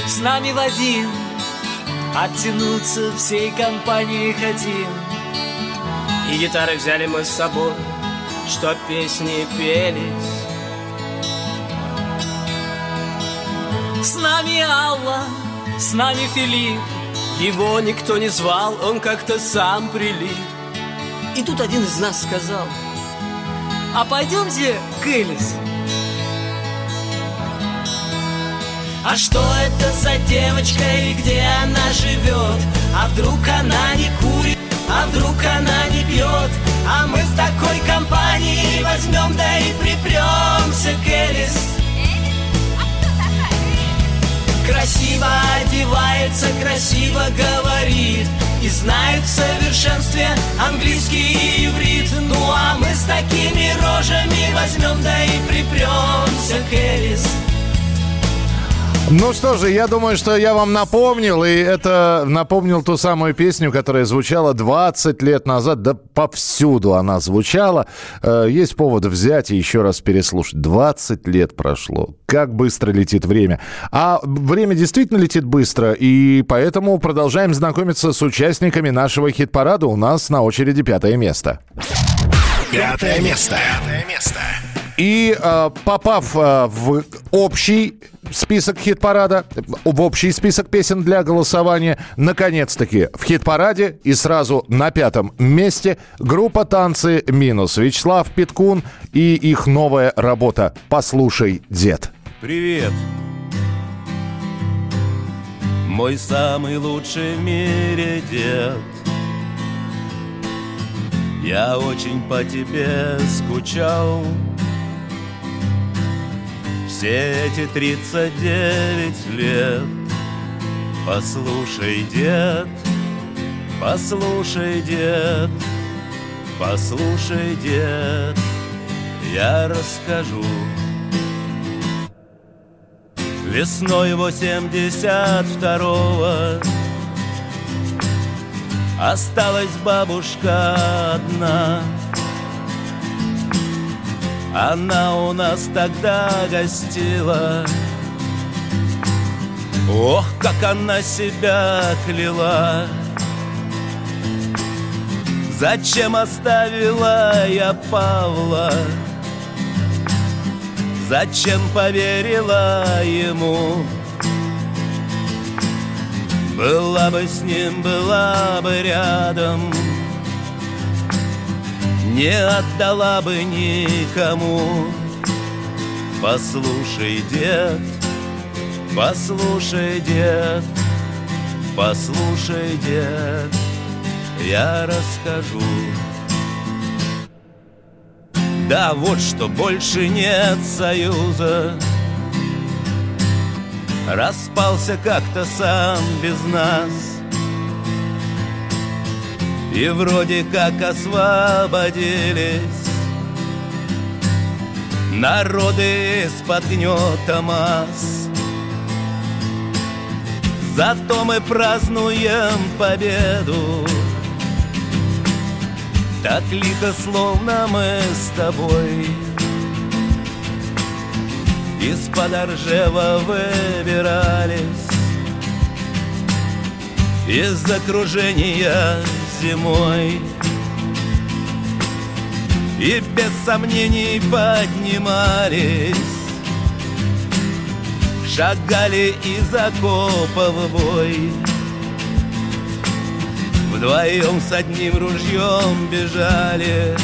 с нами Вадим. Оттянуться всей компанией хотим. И гитары взяли мы с собой Чтоб песни пелись. С нами Алла, с нами Филипп Его никто не звал, он как-то сам прилип И тут один из нас сказал А пойдемте к Элис А что это за девочка и где она живет? А вдруг она не курит, а вдруг она не пьет? А мы в такой компании возьмем да и припремся к Элис Красиво одевается, красиво говорит И знает в совершенстве английский и иврит. Ну а мы с такими рожами возьмем да и Элис Ну что же, я думаю, что я вам напомнил, и это напомнил ту самую песню, которая звучала 20 лет назад, да повсюду она звучала. Э, Есть повод взять и еще раз переслушать. 20 лет прошло. Как быстро летит время. А время действительно летит быстро, и поэтому продолжаем знакомиться с участниками нашего хит-парада. У нас на очереди пятое место. Пятое место. Пятое место. И э, попав э, в общий список хит-парада, в общий список песен для голосования, наконец-таки в хит-параде и сразу на пятом месте группа «Танцы минус» Вячеслав Питкун и их новая работа «Послушай, дед». Привет! Мой самый лучший в мире дед Я очень по тебе скучал Все эти 39 лет. Послушай, дед, послушай, дед Послушай, дед, я расскажу. Весной 82-го Осталась бабушка одна Она у нас тогда гостила Ох, как она себя кляла Зачем оставила я Павла? Зачем поверила ему? Была бы с ним, была бы рядом Не отдала бы никому. Послушай, дед, послушай, дед Послушай, дед, я расскажу. Да вот что больше нет союза. Распался как-то сам без нас И вроде как освободились. Народы из-под гнета масс. Зато мы празднуем победу. Так лихо, словно мы с тобой. Из-под Оржева выбирались. Из окружения зимой. И без сомнений поднимались Шагали из окопа в бой. Вдвоем с одним ружьем бежали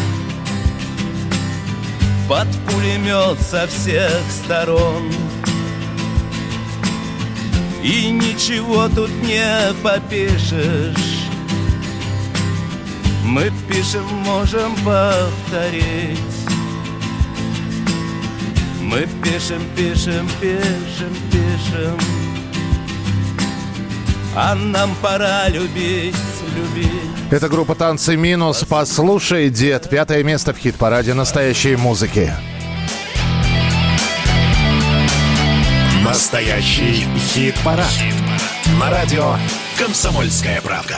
Под пулемет со всех сторон. И ничего тут не попишешь Мы пишем, можем повторить Мы пишем, пишем, пишем, пишем А нам пора любить любить. Это группа «Танцы минус». Послушай, дед. Пятое место в хит-параде настоящей музыки. Настоящий хит-парад. На радио «Комсомольская правда».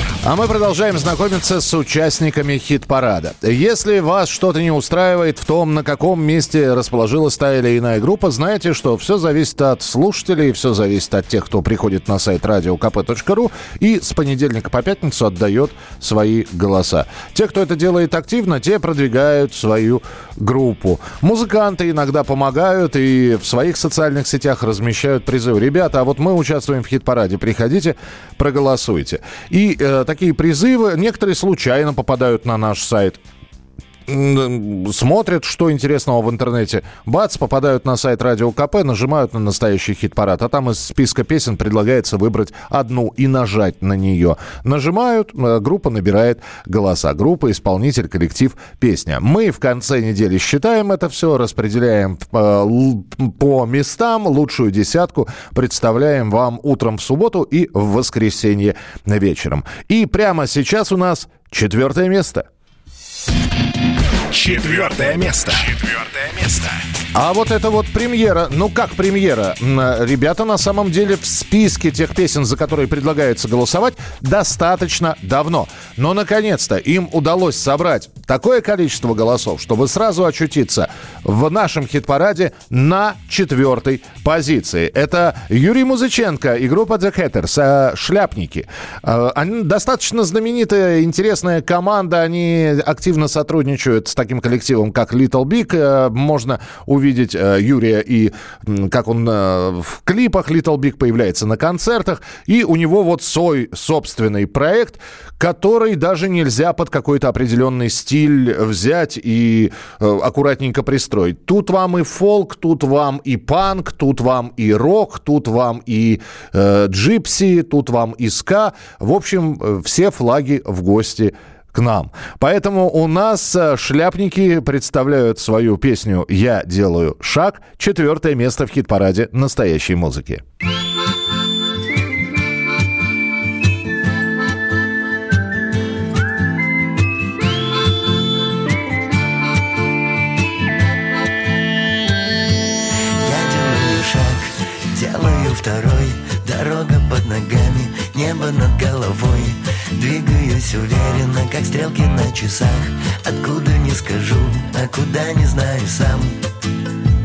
А мы продолжаем знакомиться с участниками хит-парада. Если вас что-то не устраивает в том, на каком месте расположилась та или иная группа, знаете, что все зависит от слушателей, все зависит от тех, кто приходит на сайт radiokp.ru и с понедельника по пятницу отдает свои голоса. Те, кто это делает активно, те продвигают свою группу. Музыканты иногда помогают и в своих социальных сетях размещают призывы. Ребята, а вот мы участвуем в хит-параде, приходите, проголосуйте. И э, такие призывы, некоторые случайно попадают на наш сайт смотрят, что интересного в интернете. Бац, попадают на сайт Радио КП, нажимают на настоящий хит-парад, а там из списка песен предлагается выбрать одну и нажать на нее. Нажимают, э, группа набирает голоса. Группа, исполнитель, коллектив, песня. Мы в конце недели считаем это все, распределяем э, по местам, лучшую десятку представляем вам утром в субботу и в воскресенье вечером. И прямо сейчас у нас четвертое место. Четвертое место. Четвертое место. А вот это вот премьера, ну как премьера? Э, Ребята на самом деле в списке тех песен, за которые предлагается голосовать, достаточно давно. Но наконец-то им удалось собрать такое количество голосов, чтобы сразу очутиться в нашем хит-параде на четвертой позиции. Это Юрий Музыченко и группа The Hatters, э, «Шляпники». Э, Они достаточно знаменитая, интересная команда, они активно сотрудничают с таким коллективом, как Little Big. Можно увидеть э, Юрия и как он э, в клипах Little Big появляется на концертах. И у него вот свой собственный проект, который даже нельзя под какой-то определенный стиль взять и э, аккуратненько пристроить. Тут вам и фолк, тут вам и панк, тут вам и рок, тут вам и э, джипси, тут вам и ска. В общем, все флаги в гости к нам. Поэтому у нас э, шляпники представляют свою песню «Я делаю шаг». Четвертое место в хит-параде настоящей музыки. Я делаю шаг, делаю второй Дорога под ногами, небо над головой Двигаюсь уверенно, как стрелки на часах. Откуда не скажу, а куда не знаю сам.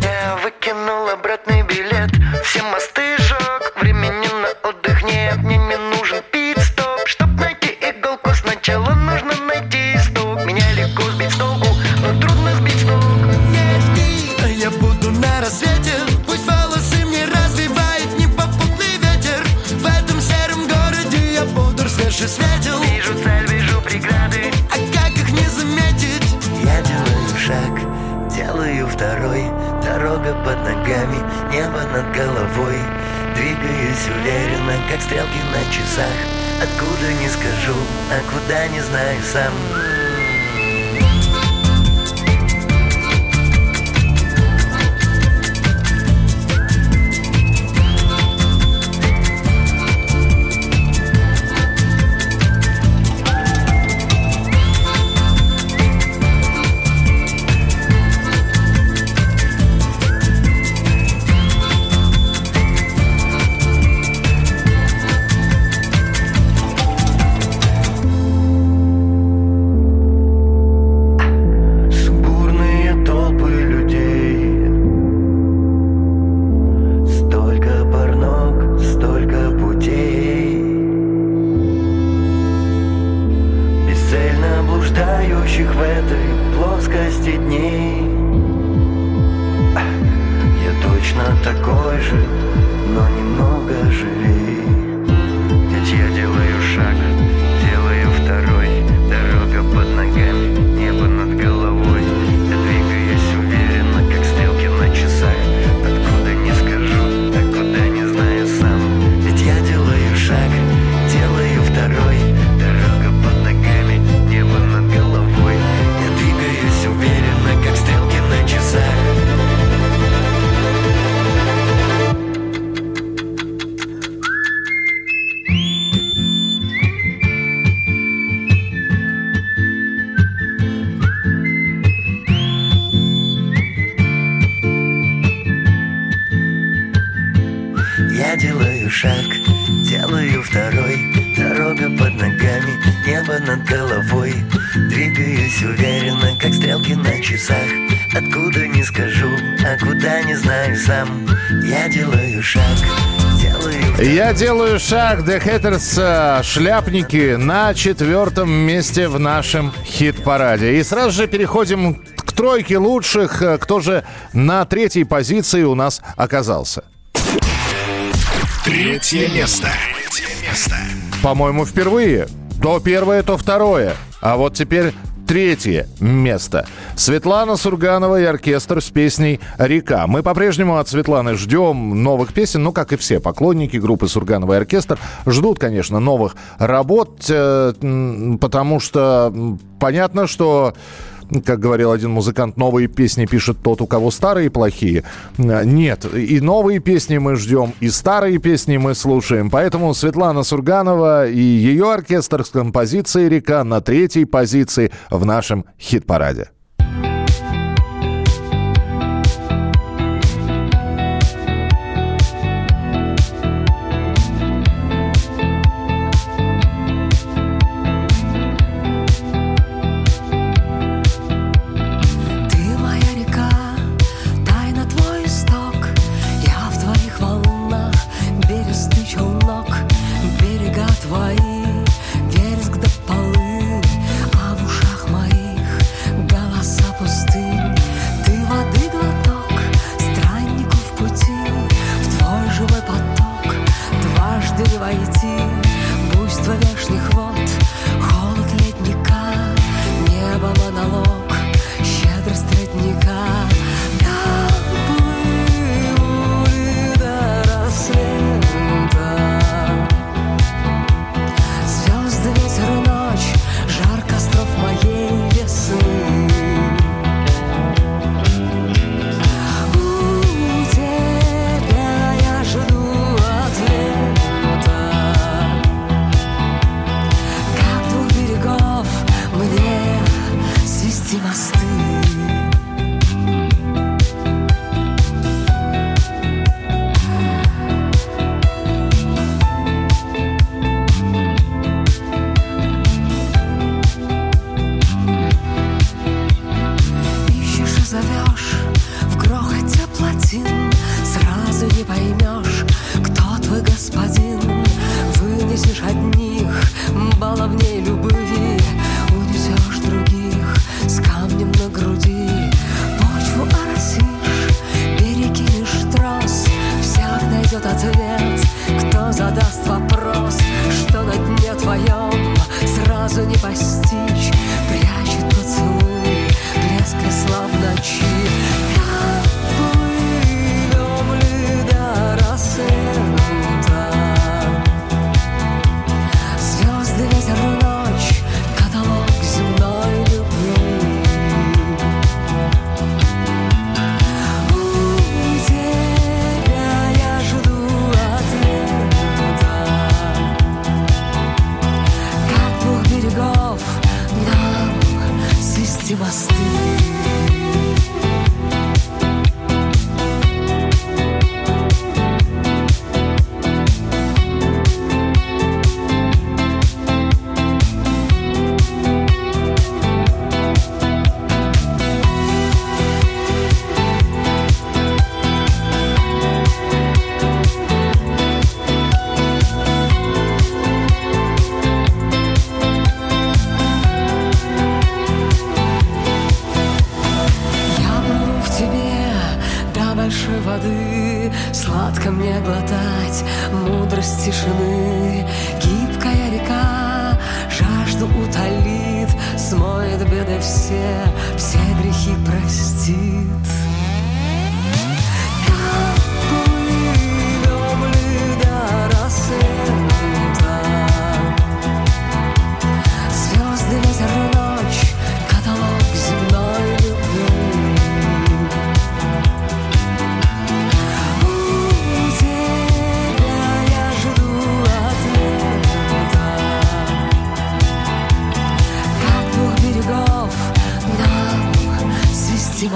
Я выкинул обратный билет. Все мосты сжег, времени на отдых нет. Мне не нужен пит-стоп. Чтоб найти иголку сначала над головой. Двигаюсь уверенно, как стрелки на часах. Откуда не скажу, а куда не знаю сам делаю шаг, The Hatters, э, шляпники на четвертом месте в нашем хит-параде. И сразу же переходим к тройке лучших. Э, Кто же на третьей позиции у нас оказался? Третье место. Третье место. По-моему, впервые. То первое, то второе. А вот теперь третье место. Светлана Сурганова и оркестр с песней «Река». Мы по-прежнему от Светланы ждем новых песен, ну, как и все поклонники группы Сурганова и оркестр. Ждут, конечно, новых работ, э, потому что понятно, что как говорил один музыкант, новые песни пишет тот, у кого старые плохие. Э, Нет, и новые песни мы ждем, и старые песни мы слушаем. Поэтому Светлана Сурганова и ее оркестр с композицией «Река» на третьей позиции в нашем хит-параде.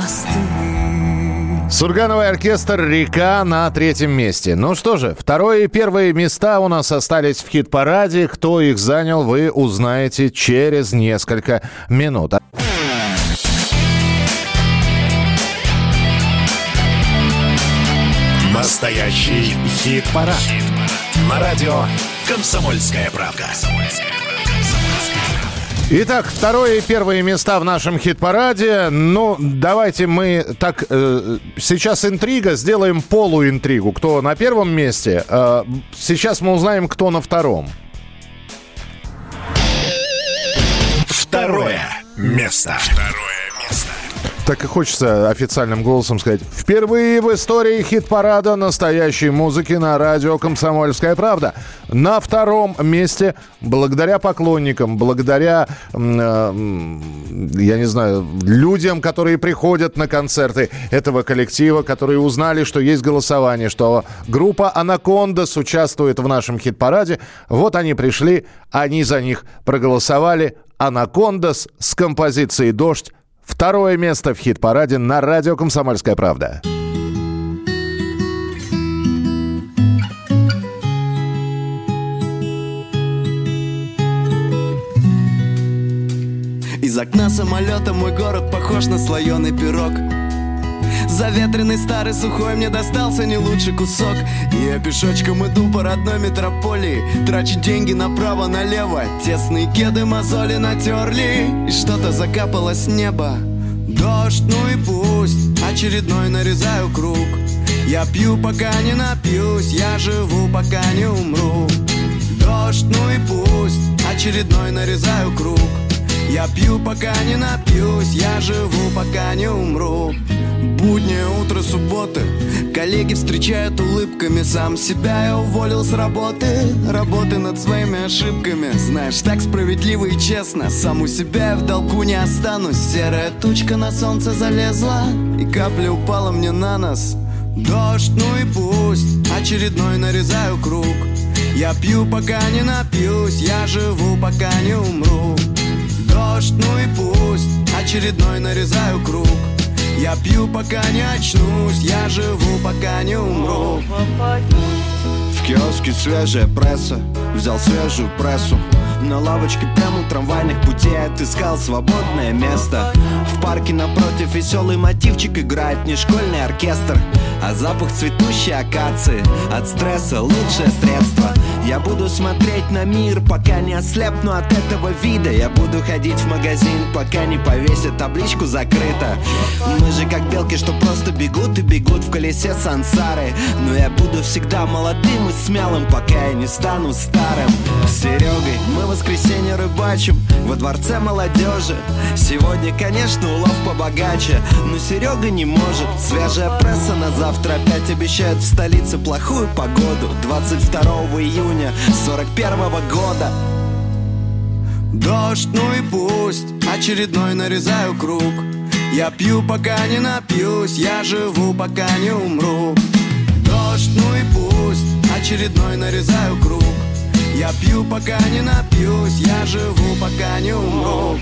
хвосты. Сургановый оркестр «Река» на третьем месте. Ну что же, второе и первое места у нас остались в хит-параде. Кто их занял, вы узнаете через несколько минут. Настоящий хит-парад. хит На радио «Комсомольская правка». «Комсомольская правка». Итак, второе и первое места в нашем хит-параде. Ну, давайте мы так... Э, сейчас интрига, сделаем полуинтригу. Кто на первом месте? Э, сейчас мы узнаем, кто на втором. Второе место. Второе так и хочется официальным голосом сказать. Впервые в истории хит-парада настоящей музыки на радио «Комсомольская правда». На втором месте, благодаря поклонникам, благодаря, э, я не знаю, людям, которые приходят на концерты этого коллектива, которые узнали, что есть голосование, что группа «Анакондас» участвует в нашем хит-параде. Вот они пришли, они за них проголосовали. «Анакондас» с композицией «Дождь» Второе место в хит-параде на радио «Комсомольская правда». Из окна самолета мой город похож на слоеный пирог Заветренный старый сухой мне достался не лучший кусок. И я пешочком иду по родной метрополии Трачу деньги направо-налево. Тесные кеды мозоли натерли И что-то закапало с неба. Дождь, ну и пусть Очередной нарезаю круг. Я пью, пока не напьюсь Я живу, пока не умру. Дождь, ну и пусть Очередной нарезаю круг я пью, пока не напьюсь, я живу, пока не умру. Буднее утро субботы Коллеги встречают улыбками. Сам себя я уволил с работы Работы над своими ошибками. Знаешь, так справедливо и честно Сам у себя я в долгу не останусь. Серая тучка на солнце залезла И капля упала мне на нос. Дождь, ну и пусть Очередной нарезаю круг. Я пью, пока не напьюсь Я живу, пока не умру дождь, ну и пусть Очередной нарезаю круг. Я пью, пока не очнусь Я живу, пока не умру. В киоске свежая пресса Взял свежую прессу. На лавочке прямо у трамвайных путей Отыскал свободное место. В парке напротив веселый мотивчик Играет не школьный оркестр А запах цветущей акации. От стресса лучшее средство я буду смотреть на мир, пока не ослепну от этого вида. Я буду ходить в магазин, пока не повесят табличку «Закрыто» Мы же как белки, что просто бегут и бегут в колесе сансары. Но я буду всегда молодым и смелым, пока я не стану старым. С Серегой мы в воскресенье рыбачим во дворце молодежи. Сегодня, конечно, улов побогаче, но Серега не может. Свежая пресса на завтра опять обещает в столице плохую погоду. 22 июня июня 41 -го года. Дождь, ну и пусть, очередной нарезаю круг. Я пью, пока не напьюсь, я живу, пока не умру. Дождь, ну и пусть, очередной нарезаю круг. Я пью, пока не напьюсь, я живу, пока не умру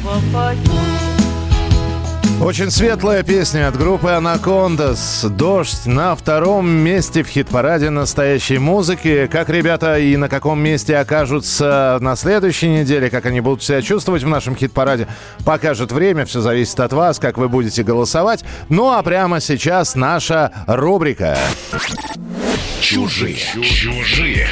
очень светлая песня от группы «Анакондас». «Дождь» на втором месте в хит-параде настоящей музыки. Как ребята и на каком месте окажутся на следующей неделе, как они будут себя чувствовать в нашем хит-параде, покажет время. Все зависит от вас, как вы будете голосовать. Ну а прямо сейчас наша рубрика. Чужие. Чужие.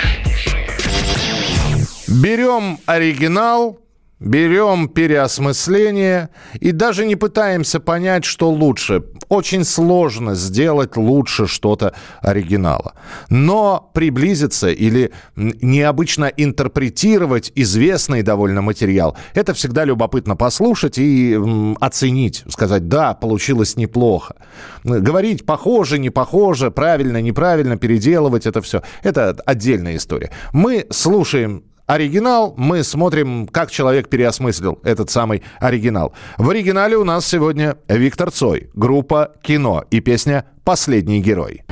Берем оригинал, Берем переосмысление и даже не пытаемся понять, что лучше. Очень сложно сделать лучше что-то оригинала. Но приблизиться или необычно интерпретировать известный довольно материал, это всегда любопытно послушать и оценить, сказать, да, получилось неплохо. Говорить похоже, не похоже, правильно, неправильно, переделывать это все, это отдельная история. Мы слушаем оригинал, мы смотрим, как человек переосмыслил этот самый оригинал. В оригинале у нас сегодня Виктор Цой, группа «Кино» и песня «Последний герой».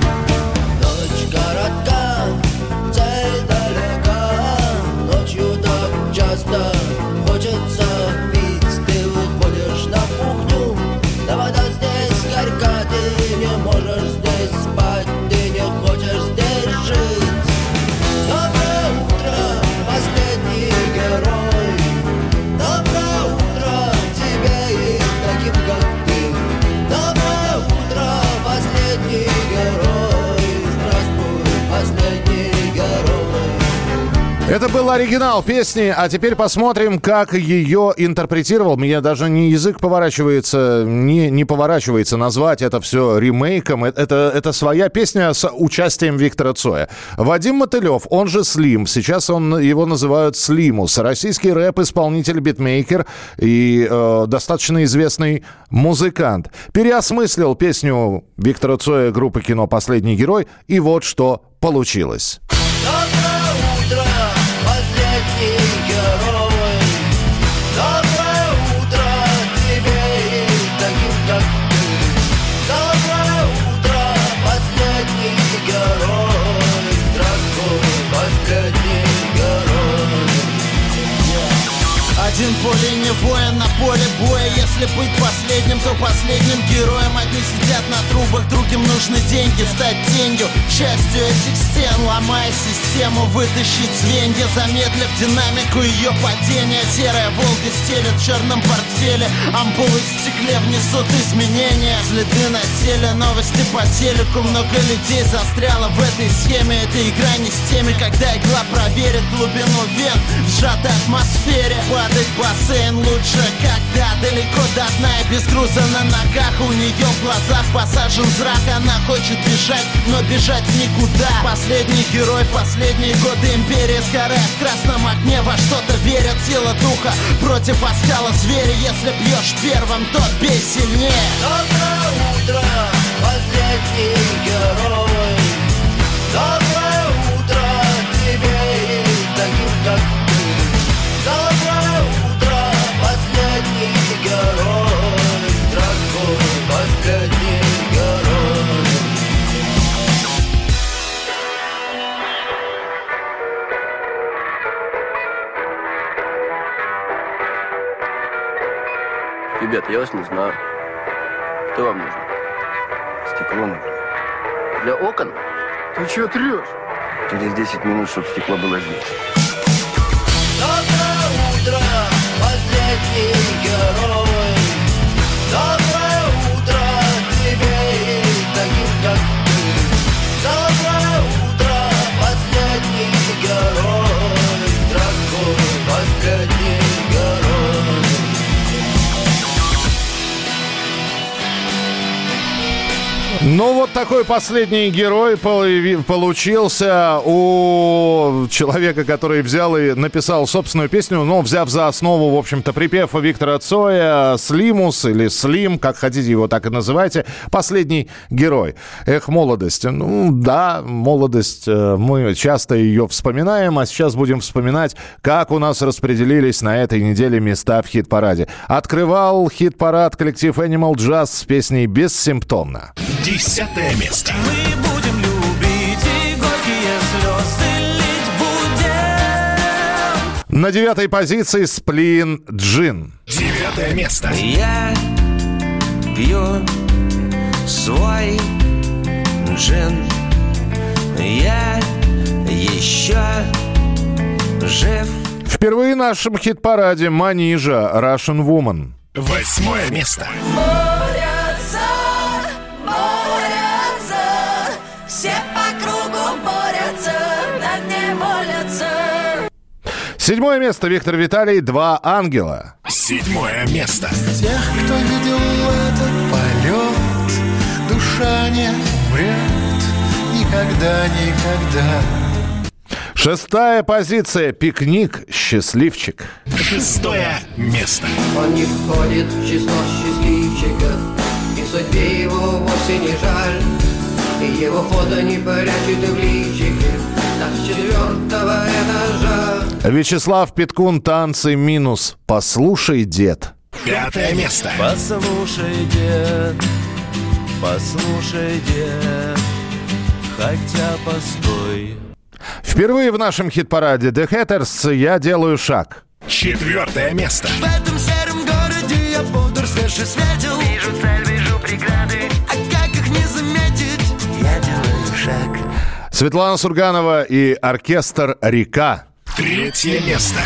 Был оригинал песни, а теперь посмотрим, как ее интерпретировал. Мне даже не язык поворачивается, не, не поворачивается назвать это все ремейком. Э, это, это своя песня с участием Виктора Цоя. Вадим Мотылев, он же Слим, сейчас он, его называют Слимус. Российский рэп-исполнитель, битмейкер и э, достаточно известный музыкант. Переосмыслил песню Виктора Цоя группы кино «Последний герой», и вот что получилось. Не воин, на поле боя Если быть последним, то последним героем. Одни сидят на трубах, другим нужны деньги. Стать тенью, частью этих стен. Ломая систему, вытащить звенья. Замедлив динамику ее падения Серая Волга стелет в черном портфеле. Ампулы в стекле внесут изменения. Следы на теле, новости по телеку. Много людей застряло в этой схеме. Эта игра не с теми, когда игла проверит глубину вен. В сжатой атмосфере падает бассейн. Лучше, когда далеко и без груза на ногах У нее в глазах посажен зрак, она хочет бежать, но бежать никуда. Последний герой, последние годы империи Сгорает в красном огне, во что-то верят Сила духа против оскала зверя Если бьешь первым, то бей сильнее. Доброе утро, последний герой. Доброе Ребят, я вас не знаю. Что вам нужно? Стекло нужно. Для окон? Ты что трешь? Через 10 минут, чтобы стекло было здесь. Доброе утро, последний герой Доброе утро тебе и таким, как Ну, вот такой последний герой получился у человека, который взял и написал собственную песню, но взяв за основу, в общем-то, припев Виктора Цоя «Слимус» или «Слим», как хотите его так и называйте, «Последний герой». Эх, молодость. Ну, да, молодость, э, мы часто ее вспоминаем, а сейчас будем вспоминать, как у нас распределились на этой неделе места в хит-параде. Открывал хит-парад коллектив Animal Jazz с песней «Бессимптомно». Десятое место. Мы будем любить и горькие слезы лить будем. На девятой позиции «Сплин Джин». Девятое место. Я пью свой джин Я еще жив Впервые в нашем хит-параде «Манижа» «Russian Woman». Восьмое место. Борются, Седьмое место Виктор Виталий «Два ангела». Седьмое место. Тех, кто видел этот полет, душа не умрет никогда, никогда. Шестая позиция «Пикник. Счастливчик». Шестое место. Он не входит в число счастливчиков И судьбе его вовсе не жаль И его фото не прячет в личике Так с четвертого этажа Вячеслав Питкун «Танцы минус». «Послушай, дед». Пятое место. Послушай, дед, послушай, дед Хотя постой Впервые в нашем хит-параде «The Hatters» «Я делаю шаг». Четвертое место. В этом сером городе я бодр, свеж и светил Вижу цель, вижу преграды А как их не заметить? Я делаю шаг Светлана Сурганова и оркестр «Река». Третье место.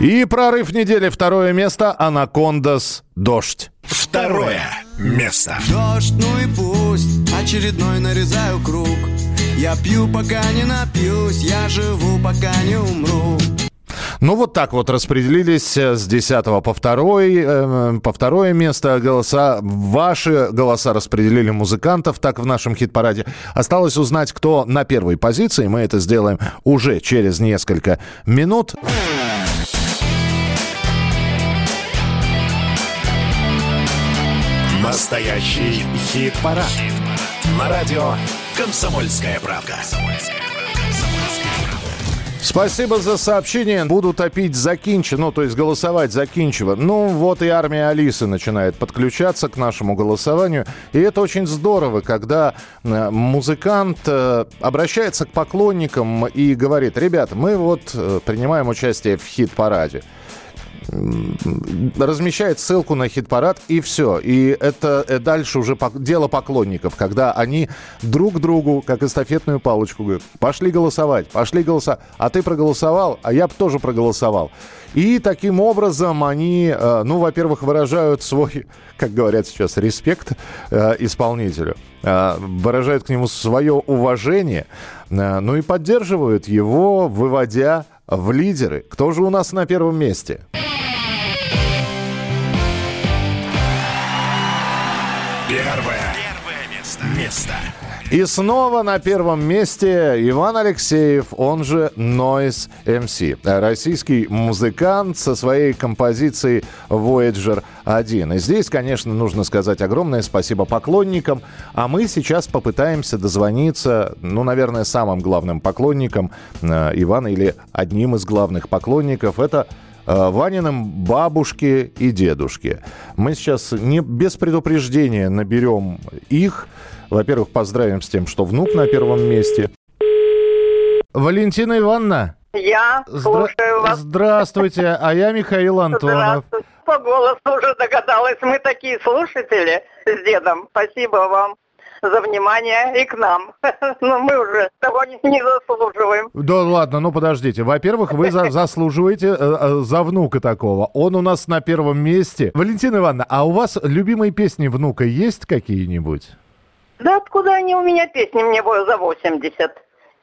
И прорыв недели второе место «Анакондас. Дождь». Второе. место. Дождь, ну и пусть, очередной нарезаю круг. Я пью, пока не напьюсь, я живу, пока не умру. Ну, вот так вот распределились э, с 10 по, второй, э, по второе место голоса. Ваши голоса распределили музыкантов так в нашем хит-параде. Осталось узнать, кто на первой позиции. Мы это сделаем уже через несколько минут. Настоящий хит-парад. На радио «Комсомольская правда». Спасибо за сообщение. Буду топить за ну, то есть голосовать за. Ну, вот и армия Алисы начинает подключаться к нашему голосованию. И это очень здорово, когда э, музыкант э, обращается к поклонникам и говорит, ребята, мы вот э, принимаем участие в хит-параде размещает ссылку на хит-парад, и все. И это э, дальше уже дело поклонников, когда они друг другу, как эстафетную палочку, говорят, пошли голосовать, пошли голосовать. А ты проголосовал, а я бы тоже проголосовал. И таким образом они, э, ну, во-первых, выражают свой, как говорят сейчас, респект э, исполнителю, выражают к нему свое уважение, ну и поддерживают его, выводя в лидеры. Кто же у нас на первом месте? И снова на первом месте Иван Алексеев, он же Noise MC. Российский музыкант со своей композицией Voyager 1. И здесь, конечно, нужно сказать огромное спасибо поклонникам. А мы сейчас попытаемся дозвониться, ну, наверное, самым главным поклонником э, Ивана или одним из главных поклонников. Это Э, Ваниным бабушке и дедушке. Мы сейчас не без предупреждения наберем их. Во-первых, поздравим с тем, что внук на первом месте. Валентина Ивановна. Я Здра- слушаю вас. Здравствуйте, а я Михаил Антонов. Здравствуйте. По голосу уже догадалась. Мы такие слушатели с дедом. Спасибо вам за внимание и к нам. Но мы уже того не, заслуживаем. Да ладно, ну подождите. Во-первых, вы за- заслуживаете э, э, за внука такого. Он у нас на первом месте. Валентина Ивановна, а у вас любимые песни внука есть какие-нибудь? Да откуда они у меня песни? Мне за 80.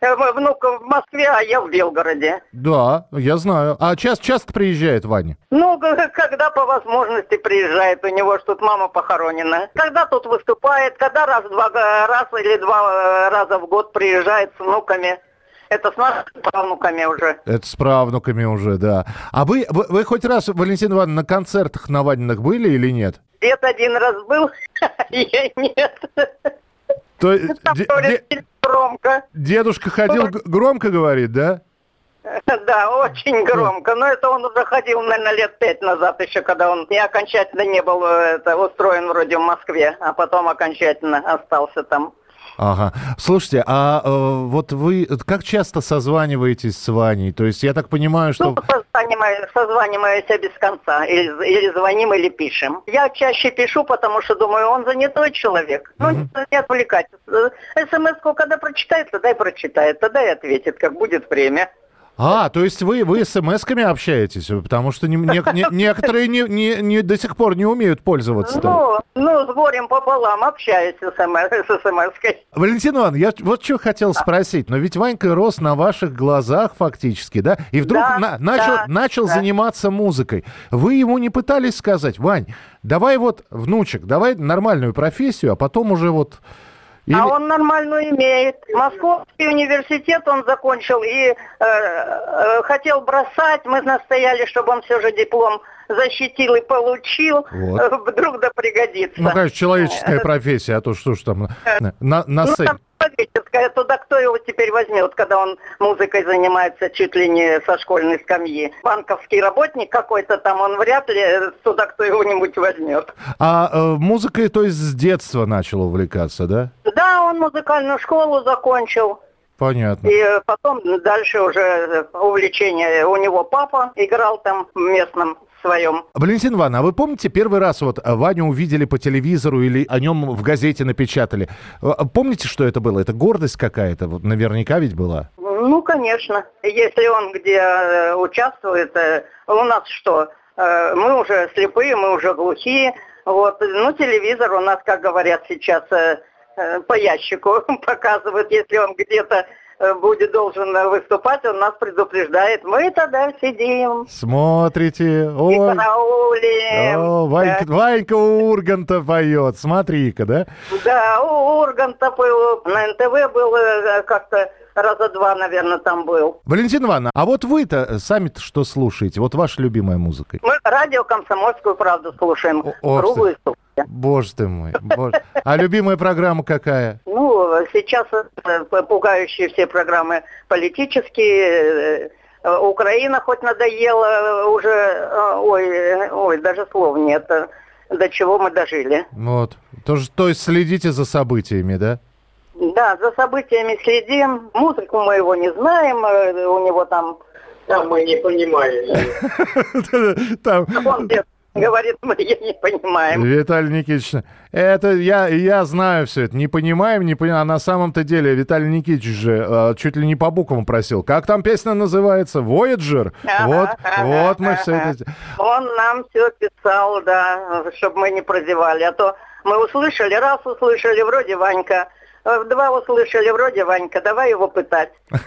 Э, Внук в Москве, а я в Белгороде. Да, я знаю. А часто, часто приезжает Ваня? Ну, когда по возможности приезжает, у него ж тут мама похоронена. Когда тут выступает, когда раз, два, г- раз или два э, раза в год приезжает с внуками. Это с нашими правнуками уже. Это с правнуками уже, да. А вы, вы, вы хоть раз, Валентина Ивановна, на концертах на Ваниных были или нет? Дед один раз был, я нет. То, е- де- громко. дедушка ходил громко, говорит, да? Да, очень громко. Но это он уже ходил, наверное, лет пять назад еще, когда он не окончательно не был э, это, устроен вроде в Москве, а потом окончательно остался там. Ага. Слушайте, а э, вот вы как часто созваниваетесь с Ваней? То есть я так понимаю, что... Ну, созваниваемся, созваниваемся без конца. Или, или звоним, или пишем. Я чаще пишу, потому что думаю, он занятой человек. Ну, не, не отвлекать. СМС-ку когда прочитает, тогда и прочитает. Тогда и ответит, как будет время. А, то есть вы, вы смс-ками общаетесь? Потому что не- не- не- некоторые не, не- не- до сих пор не умеют пользоваться. Ну, ну, с горем пополам общаюсь с СМС, с СМС-кой. Валентин Ивановна, я вот что хотел спросить. Но ведь Ванька рос на ваших глазах фактически, да? И вдруг Да, на- начал, да, начал да. заниматься музыкой. Вы ему не пытались сказать, Вань, давай вот, внучек, давай нормальную профессию, а потом уже вот... Или- А он нормальную имеет. Московский университет он закончил и э, э, хотел бросать. Мы настояли, чтобы он все же диплом защитил и получил. Вот. Э, Вдруг да пригодится. Ну, конечно, человеческая профессия, а то что ж там на, на, на Ну, человеческая, туда кто его теперь возьмет, когда он музыкой занимается чуть ли не со школьной скамьи. Банковский работник какой-то там, он вряд ли э, туда кто его-нибудь возьмет. А э, музыкой, то есть с детства начал увлекаться, да? Да, он музыкальную школу закончил. Понятно. И э, потом дальше уже увлечение. У него папа играл там в местном своем. Валентин Ивановна, а вы помните первый раз вот э, Ваню увидели по телевизору или о нем в газете напечатали? Э, Помните, что это было? Это гордость какая-то? Вот наверняка ведь была. Ну, конечно. Если он где э, участвует, э, у нас что? Э, мы уже слепые, мы уже глухие. Вот, ну, телевизор у нас, как говорят сейчас, э, э, по ящику показывает, если он где-то э, будет должен э, выступать, он нас предупреждает. Мы тогда сидим Смотрите. и Ой. караулим. О, Ванька, Ванька Урганта поет. Смотри-ка, да? Да, у Урганта был, на НТВ был э, как-то раза два, наверное, там был. Валентина Ивановна, а вот вы-то сами что слушаете? Вот ваша любимая музыка. Мы радио «Комсомольскую правду» слушаем ох круглые сутки. Боже ты мой. боже. А любимая программа какая? Ну, сейчас э, пугающие все программы политические. э, э, Украина хоть надоела э, уже, э, ой, э, ой, даже слов нет, э, до чего мы дожили. Вот. Тоже, то есть следите за событиями, да? Да, за событиями следим. Музыку мы его не знаем, э, у него там... Там мы не понимаем. Там... Он говорит, мы не понимаем. Виталий Никитич, это я, я знаю все это. Не понимаем, не понимаем. А на самом-то деле Виталий Никитич же э, чуть ли не по буквам просил. Как там песня называется? Voyager? Ага, вот, ага, вот мы ага. все это... Он нам все писал, да, чтобы мы не прозевали. А то мы услышали, раз услышали, вроде Ванька. Э, два услышали, вроде Ванька, давай его пытать.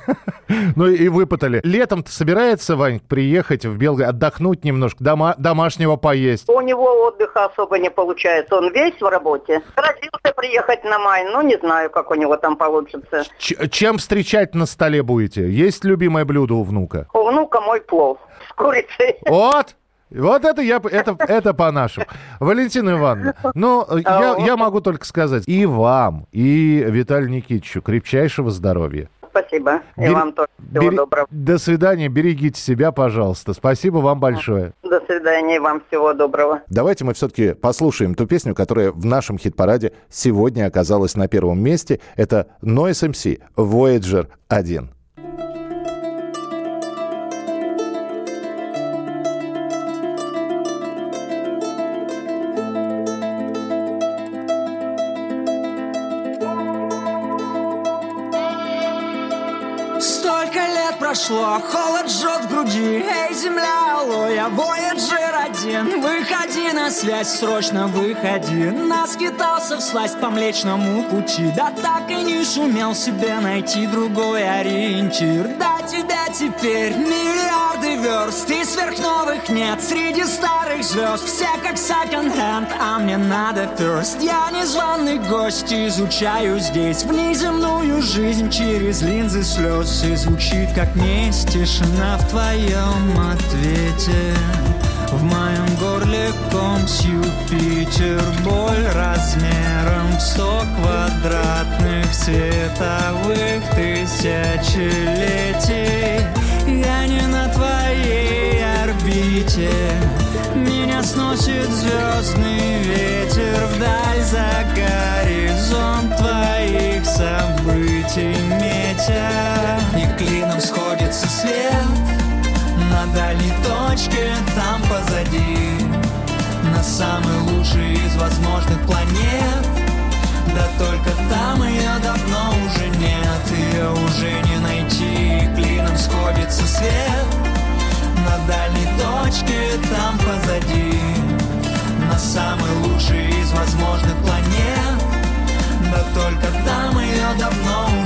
Ну и выпытали. Летом-то собирается, Вань, приехать в Белгород, отдохнуть немножко, дома, домашнего поесть? У него отдыха особо не получается, он весь в работе. Родился приехать на май, ну не знаю, как у него там получится. Ч- чем встречать на столе будете? Есть любимое блюдо у внука? У внука мой плов с курицей. Вот! Вот это я, это, это по-нашему. Валентина Ивановна, ну, я, я могу только сказать и вам, и Виталию Никитичу крепчайшего здоровья. Спасибо. И Бери- вам тоже всего бери- доброго. До свидания, берегите себя, пожалуйста. Спасибо вам большое. До свидания, и вам всего доброго. Давайте мы все-таки послушаем ту песню, которая в нашем хит-параде сегодня оказалась на первом месте. Это Noise MC Voyager 1. На связь, срочно выходи. Наскитался всласть по млечному пути. Да так и не сумел себе найти другой ориентир. Да тебя теперь миллиарды верст И сверхновых нет среди старых звезд. Все как секонд-хенд, а мне надо first. Я незваный гость, изучаю здесь Внеземную жизнь. Через линзы слез И звучит как месть. Тишина в твоем ответе в моем горле ком с Юпитер Боль размером в сто квадратных световых тысячелетий. Я не на твоей орбите. Меня сносит звездный ветер Вдаль за горизонт твоих событий метя. И клином сходится свет на дальней точке, там позади. На самой лучшей из возможных планет. Да только там ее давно уже нет. Ее уже не найти, клином сходится свет. На дальней точке, там позади. На самой лучшей из возможных планет. Да только там ее давно уже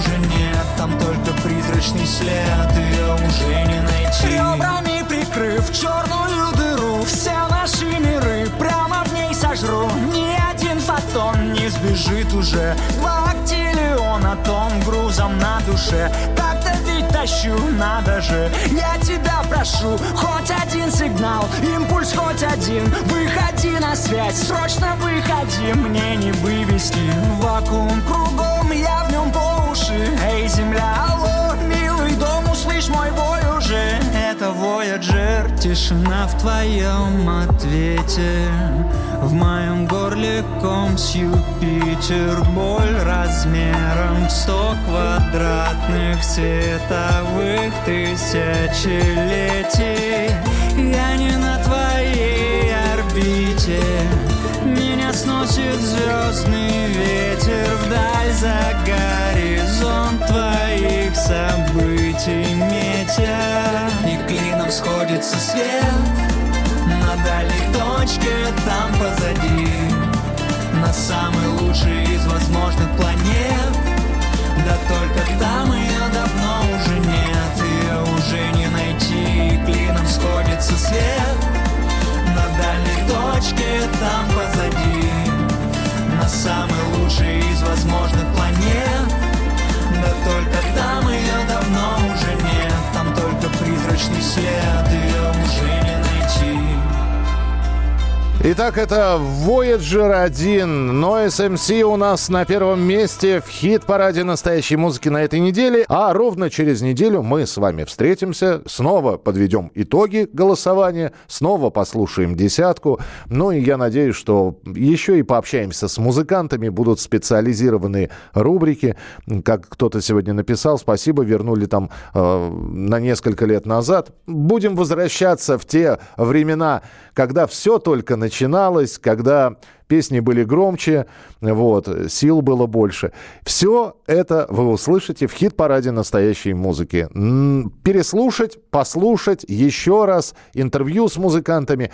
Там только призрачный след Ее уже не найти. Ребрами прикрыв черную дыру Все наши миры прямо в ней сожру. Ни один фотон не сбежит уже. Два актиллиона тонн грузом на душе. Так-то ведь тащу, надо же. Я тебя прошу, хоть один сигнал Импульс хоть один. Выходи на связь, срочно выходи Мне не вывести. Вакуум кругом, я в нем по уши Эй, земля, алло, милый дом, услышь мой бой уже. Это Voyager, тишина в твоем ответе. В моем горле ком с Юпитер Боль размером в сто квадратных световых тысячелетий. Я не на твоей орбите сносит звездный ветер Вдаль за горизонт твоих событий метя. И клином сходится свет на дальней точке там позади. На самый лучший из возможных планет. Да только там ее давно уже нет. Ее уже не найти. Клином сходится свет На дальней точке там позади. На самый лучший из возможных планет. Да только там ее давно уже нет Там только призрачный след Ее Итак, это Voyager 1. Noise MC у нас на первом месте в хит-параде настоящей музыки на этой неделе. А ровно через неделю мы с вами встретимся, снова подведем итоги голосования, снова послушаем десятку. Ну и я надеюсь, что еще и пообщаемся с музыкантами, будут специализированные рубрики. Как кто-то сегодня написал, спасибо, вернули там э, на несколько лет назад. Будем возвращаться в те времена, когда все только начиналось, когда песни были громче, вот, сил было больше. Все это вы услышите в хит-параде настоящей музыки. Переслушать, послушать еще раз интервью с музыкантами,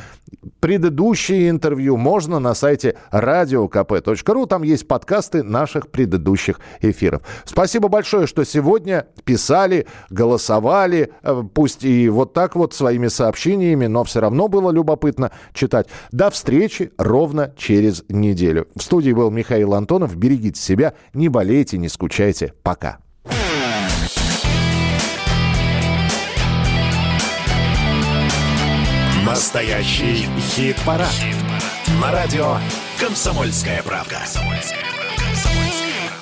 предыдущие интервью можно на сайте radiokp.ru. Там есть подкасты наших предыдущих эфиров. Спасибо большое, что сегодня писали, голосовали, э, пусть и вот так вот своими сообщениями, но все равно было любопытно читать. До встречи ровно через неделю. В студии был Михаил Антонов. Берегите себя, не болейте, не скучайте. Пока. Настоящий хит-парад. На радио «Комсомольская правда».